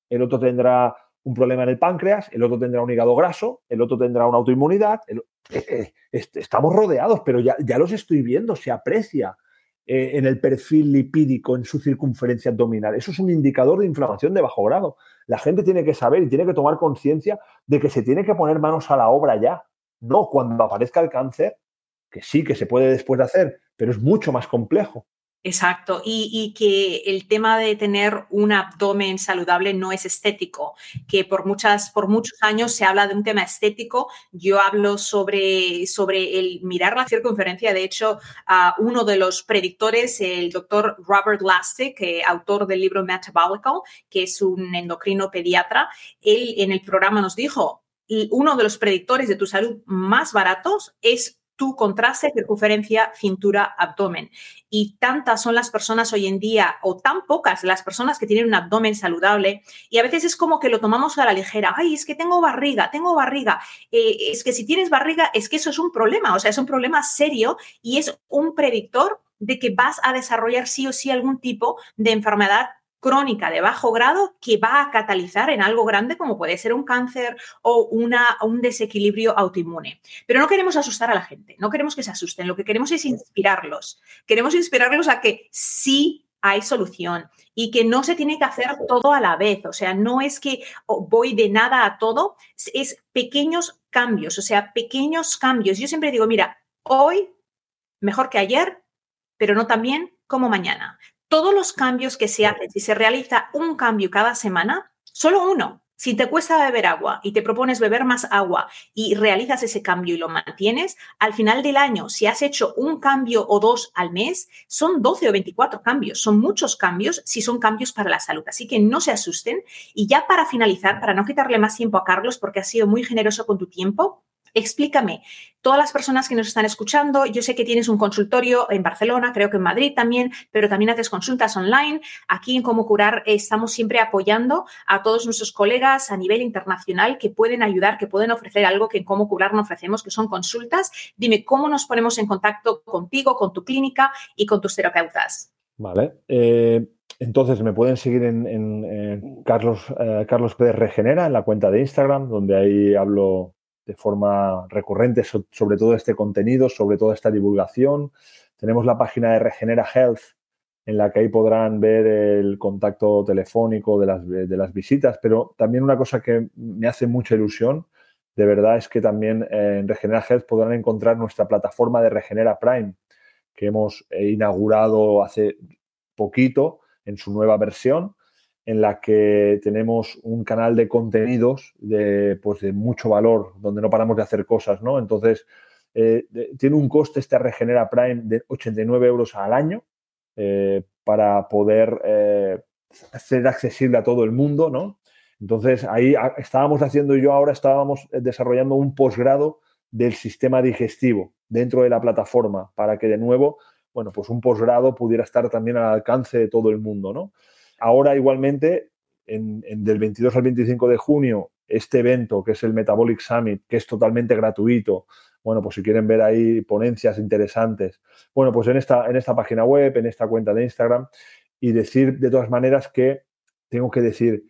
el otro tendrá un problema en el páncreas, el otro tendrá un hígado graso, el otro tendrá una autoinmunidad. Eh, eh, estamos rodeados, pero ya, ya, los estoy viendo, se aprecia en el perfil lipídico, en su circunferencia abdominal. Eso es un indicador de inflamación de bajo grado. La gente tiene que saber y tiene que tomar conciencia de que se tiene que poner manos a la obra ya. No cuando aparezca el cáncer, que sí que se puede después de hacer, pero es mucho más complejo. Exacto, y, que el tema de tener un abdomen saludable no es estético, que por, muchas, por muchos años se habla de un tema estético. Yo hablo sobre, sobre el mirar la circunferencia. De hecho, uno de los predictores, el doctor Robert Lastic, autor del libro Metabolical, que es un endocrino pediatra, él en el programa nos dijo, uno de los predictores de tu salud más baratos es contraste, circunferencia, cintura, abdomen. Y tantas son las personas hoy en día, o tan pocas las personas que tienen un abdomen saludable, y a veces es como que lo tomamos a la ligera. Ay, es que tengo barriga, tengo barriga. Eh, es que si tienes barriga, es que eso es un problema, o sea, es un problema serio y es un predictor de que vas a desarrollar sí o sí algún tipo de enfermedad crónica de bajo grado que va a catalizar en algo grande como puede ser un cáncer o una, un desequilibrio autoinmune. Pero no queremos asustar a la gente, no queremos que se asusten, lo que queremos es inspirarlos. Queremos inspirarlos a que sí hay solución y que no se tiene que hacer todo a la vez. O sea, no es que voy de nada a todo, es pequeños cambios, o sea, pequeños cambios. Yo siempre digo, mira, hoy mejor que ayer, pero no tan bien como mañana. Todos los cambios que se hacen, si se realiza un cambio cada semana, solo uno, si te cuesta beber agua y te propones beber más agua y realizas ese cambio y lo mantienes, al final del año, si has hecho un cambio o dos al mes, son 12 o 24 cambios. Son muchos cambios si son cambios para la salud. Así que no se asusten. Y ya para finalizar, para no quitarle más tiempo a Carlos, porque ha sido muy generoso con tu tiempo, Explícame, todas las personas que nos están escuchando, yo sé que tienes un consultorio en Barcelona, creo que en Madrid también, pero también haces consultas online. Aquí en Cómo Curar estamos siempre apoyando a todos nuestros colegas a nivel internacional que pueden ayudar, que pueden ofrecer algo que en Cómo Curar no ofrecemos, que son consultas. Dime cómo nos ponemos en contacto contigo, con tu clínica y con tus terapeutas. Vale. Eh, entonces me pueden seguir en, Carlos, eh, Carlos Pérez Regenera, en la cuenta de Instagram, donde ahí hablo de forma recurrente sobre todo este contenido, sobre toda esta divulgación. Tenemos la página de Regenera Health, en la que ahí podrán ver el contacto telefónico de las, de las visitas, pero también una cosa que me hace mucha ilusión, de verdad, es que también en Regenera Health podrán encontrar nuestra plataforma de Regenera Prime, que hemos inaugurado hace poquito en su nueva versión en la que tenemos un canal de contenidos de, pues de mucho valor, donde no paramos de hacer cosas, ¿no? Entonces, eh, tiene un coste este Regenera Prime de 89 euros al año eh, para poder eh, ser accesible a todo el mundo, ¿no? Entonces, ahí estábamos haciendo, yo ahora estábamos desarrollando un posgrado del sistema digestivo dentro de la plataforma para que de nuevo, bueno, pues un posgrado pudiera estar también al alcance de todo el mundo, ¿no? Ahora igualmente, en, del 22 al 25 de junio, este evento que es el Metabolic Summit, que es totalmente gratuito. Bueno, pues si quieren ver ahí ponencias interesantes, bueno, pues en esta, en esta página web, en esta cuenta de Instagram, y decir de todas maneras que tengo que decir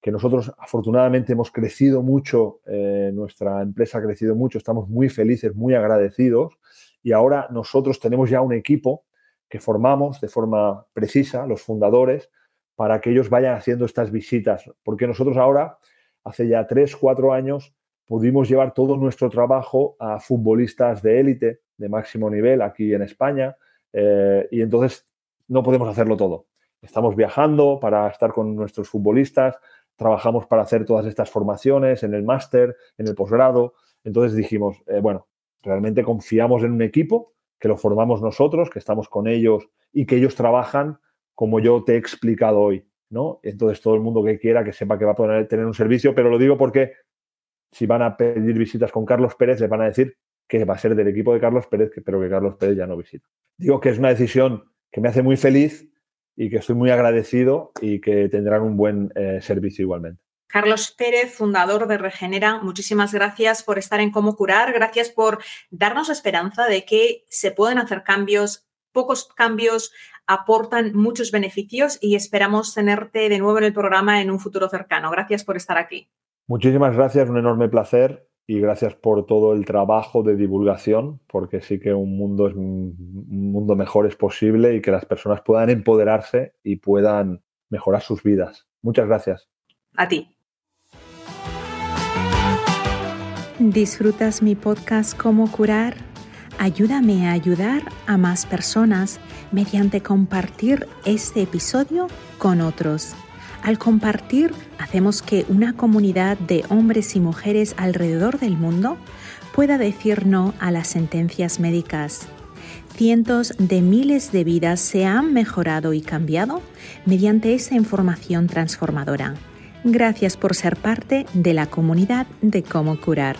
que nosotros afortunadamente hemos crecido mucho, eh, nuestra empresa ha crecido mucho, estamos muy felices, muy agradecidos, y ahora nosotros tenemos ya un equipo que formamos de forma precisa, los fundadores, para que ellos vayan haciendo estas visitas. Porque nosotros ahora, hace ya tres, cuatro años, pudimos llevar todo nuestro trabajo a futbolistas de élite, de máximo nivel, aquí en España, eh, y entonces no podemos hacerlo todo. Estamos viajando para estar con nuestros futbolistas, trabajamos para hacer todas estas formaciones en el máster, en el posgrado. Entonces dijimos, eh, bueno, realmente confiamos en un equipo que lo formamos nosotros, que estamos con ellos y que ellos trabajan como yo te he explicado hoy, ¿no? Entonces todo el mundo que quiera que sepa que va a poder tener un servicio, pero lo digo porque si van a pedir visitas con Carlos Pérez, le van a decir que va a ser del equipo de Carlos Pérez, pero que Carlos Pérez ya no visita. Digo que es una decisión que me hace muy feliz y que estoy muy agradecido y que tendrán un buen eh, servicio igualmente. Carlos Pérez, fundador de Regenera, muchísimas gracias por estar en Cómo Curar, gracias por darnos esperanza de que se pueden hacer cambios, pocos cambios aportan muchos beneficios y esperamos tenerte de nuevo en el programa en un futuro cercano. Gracias por estar aquí. Muchísimas gracias, un enorme placer y gracias por todo el trabajo de divulgación, porque sí que un mundo, es, un mundo mejor es posible y que las personas puedan empoderarse y puedan mejorar sus vidas. Muchas gracias. A ti. ¿Disfrutas mi podcast Cómo curar? Ayúdame a ayudar a más personas mediante compartir este episodio con otros. Al compartir, hacemos que una comunidad de hombres y mujeres alrededor del mundo pueda decir no a las sentencias médicas. Cientos de miles de vidas se han mejorado y cambiado mediante esa información transformadora. Gracias por ser parte de la comunidad de cómo curar.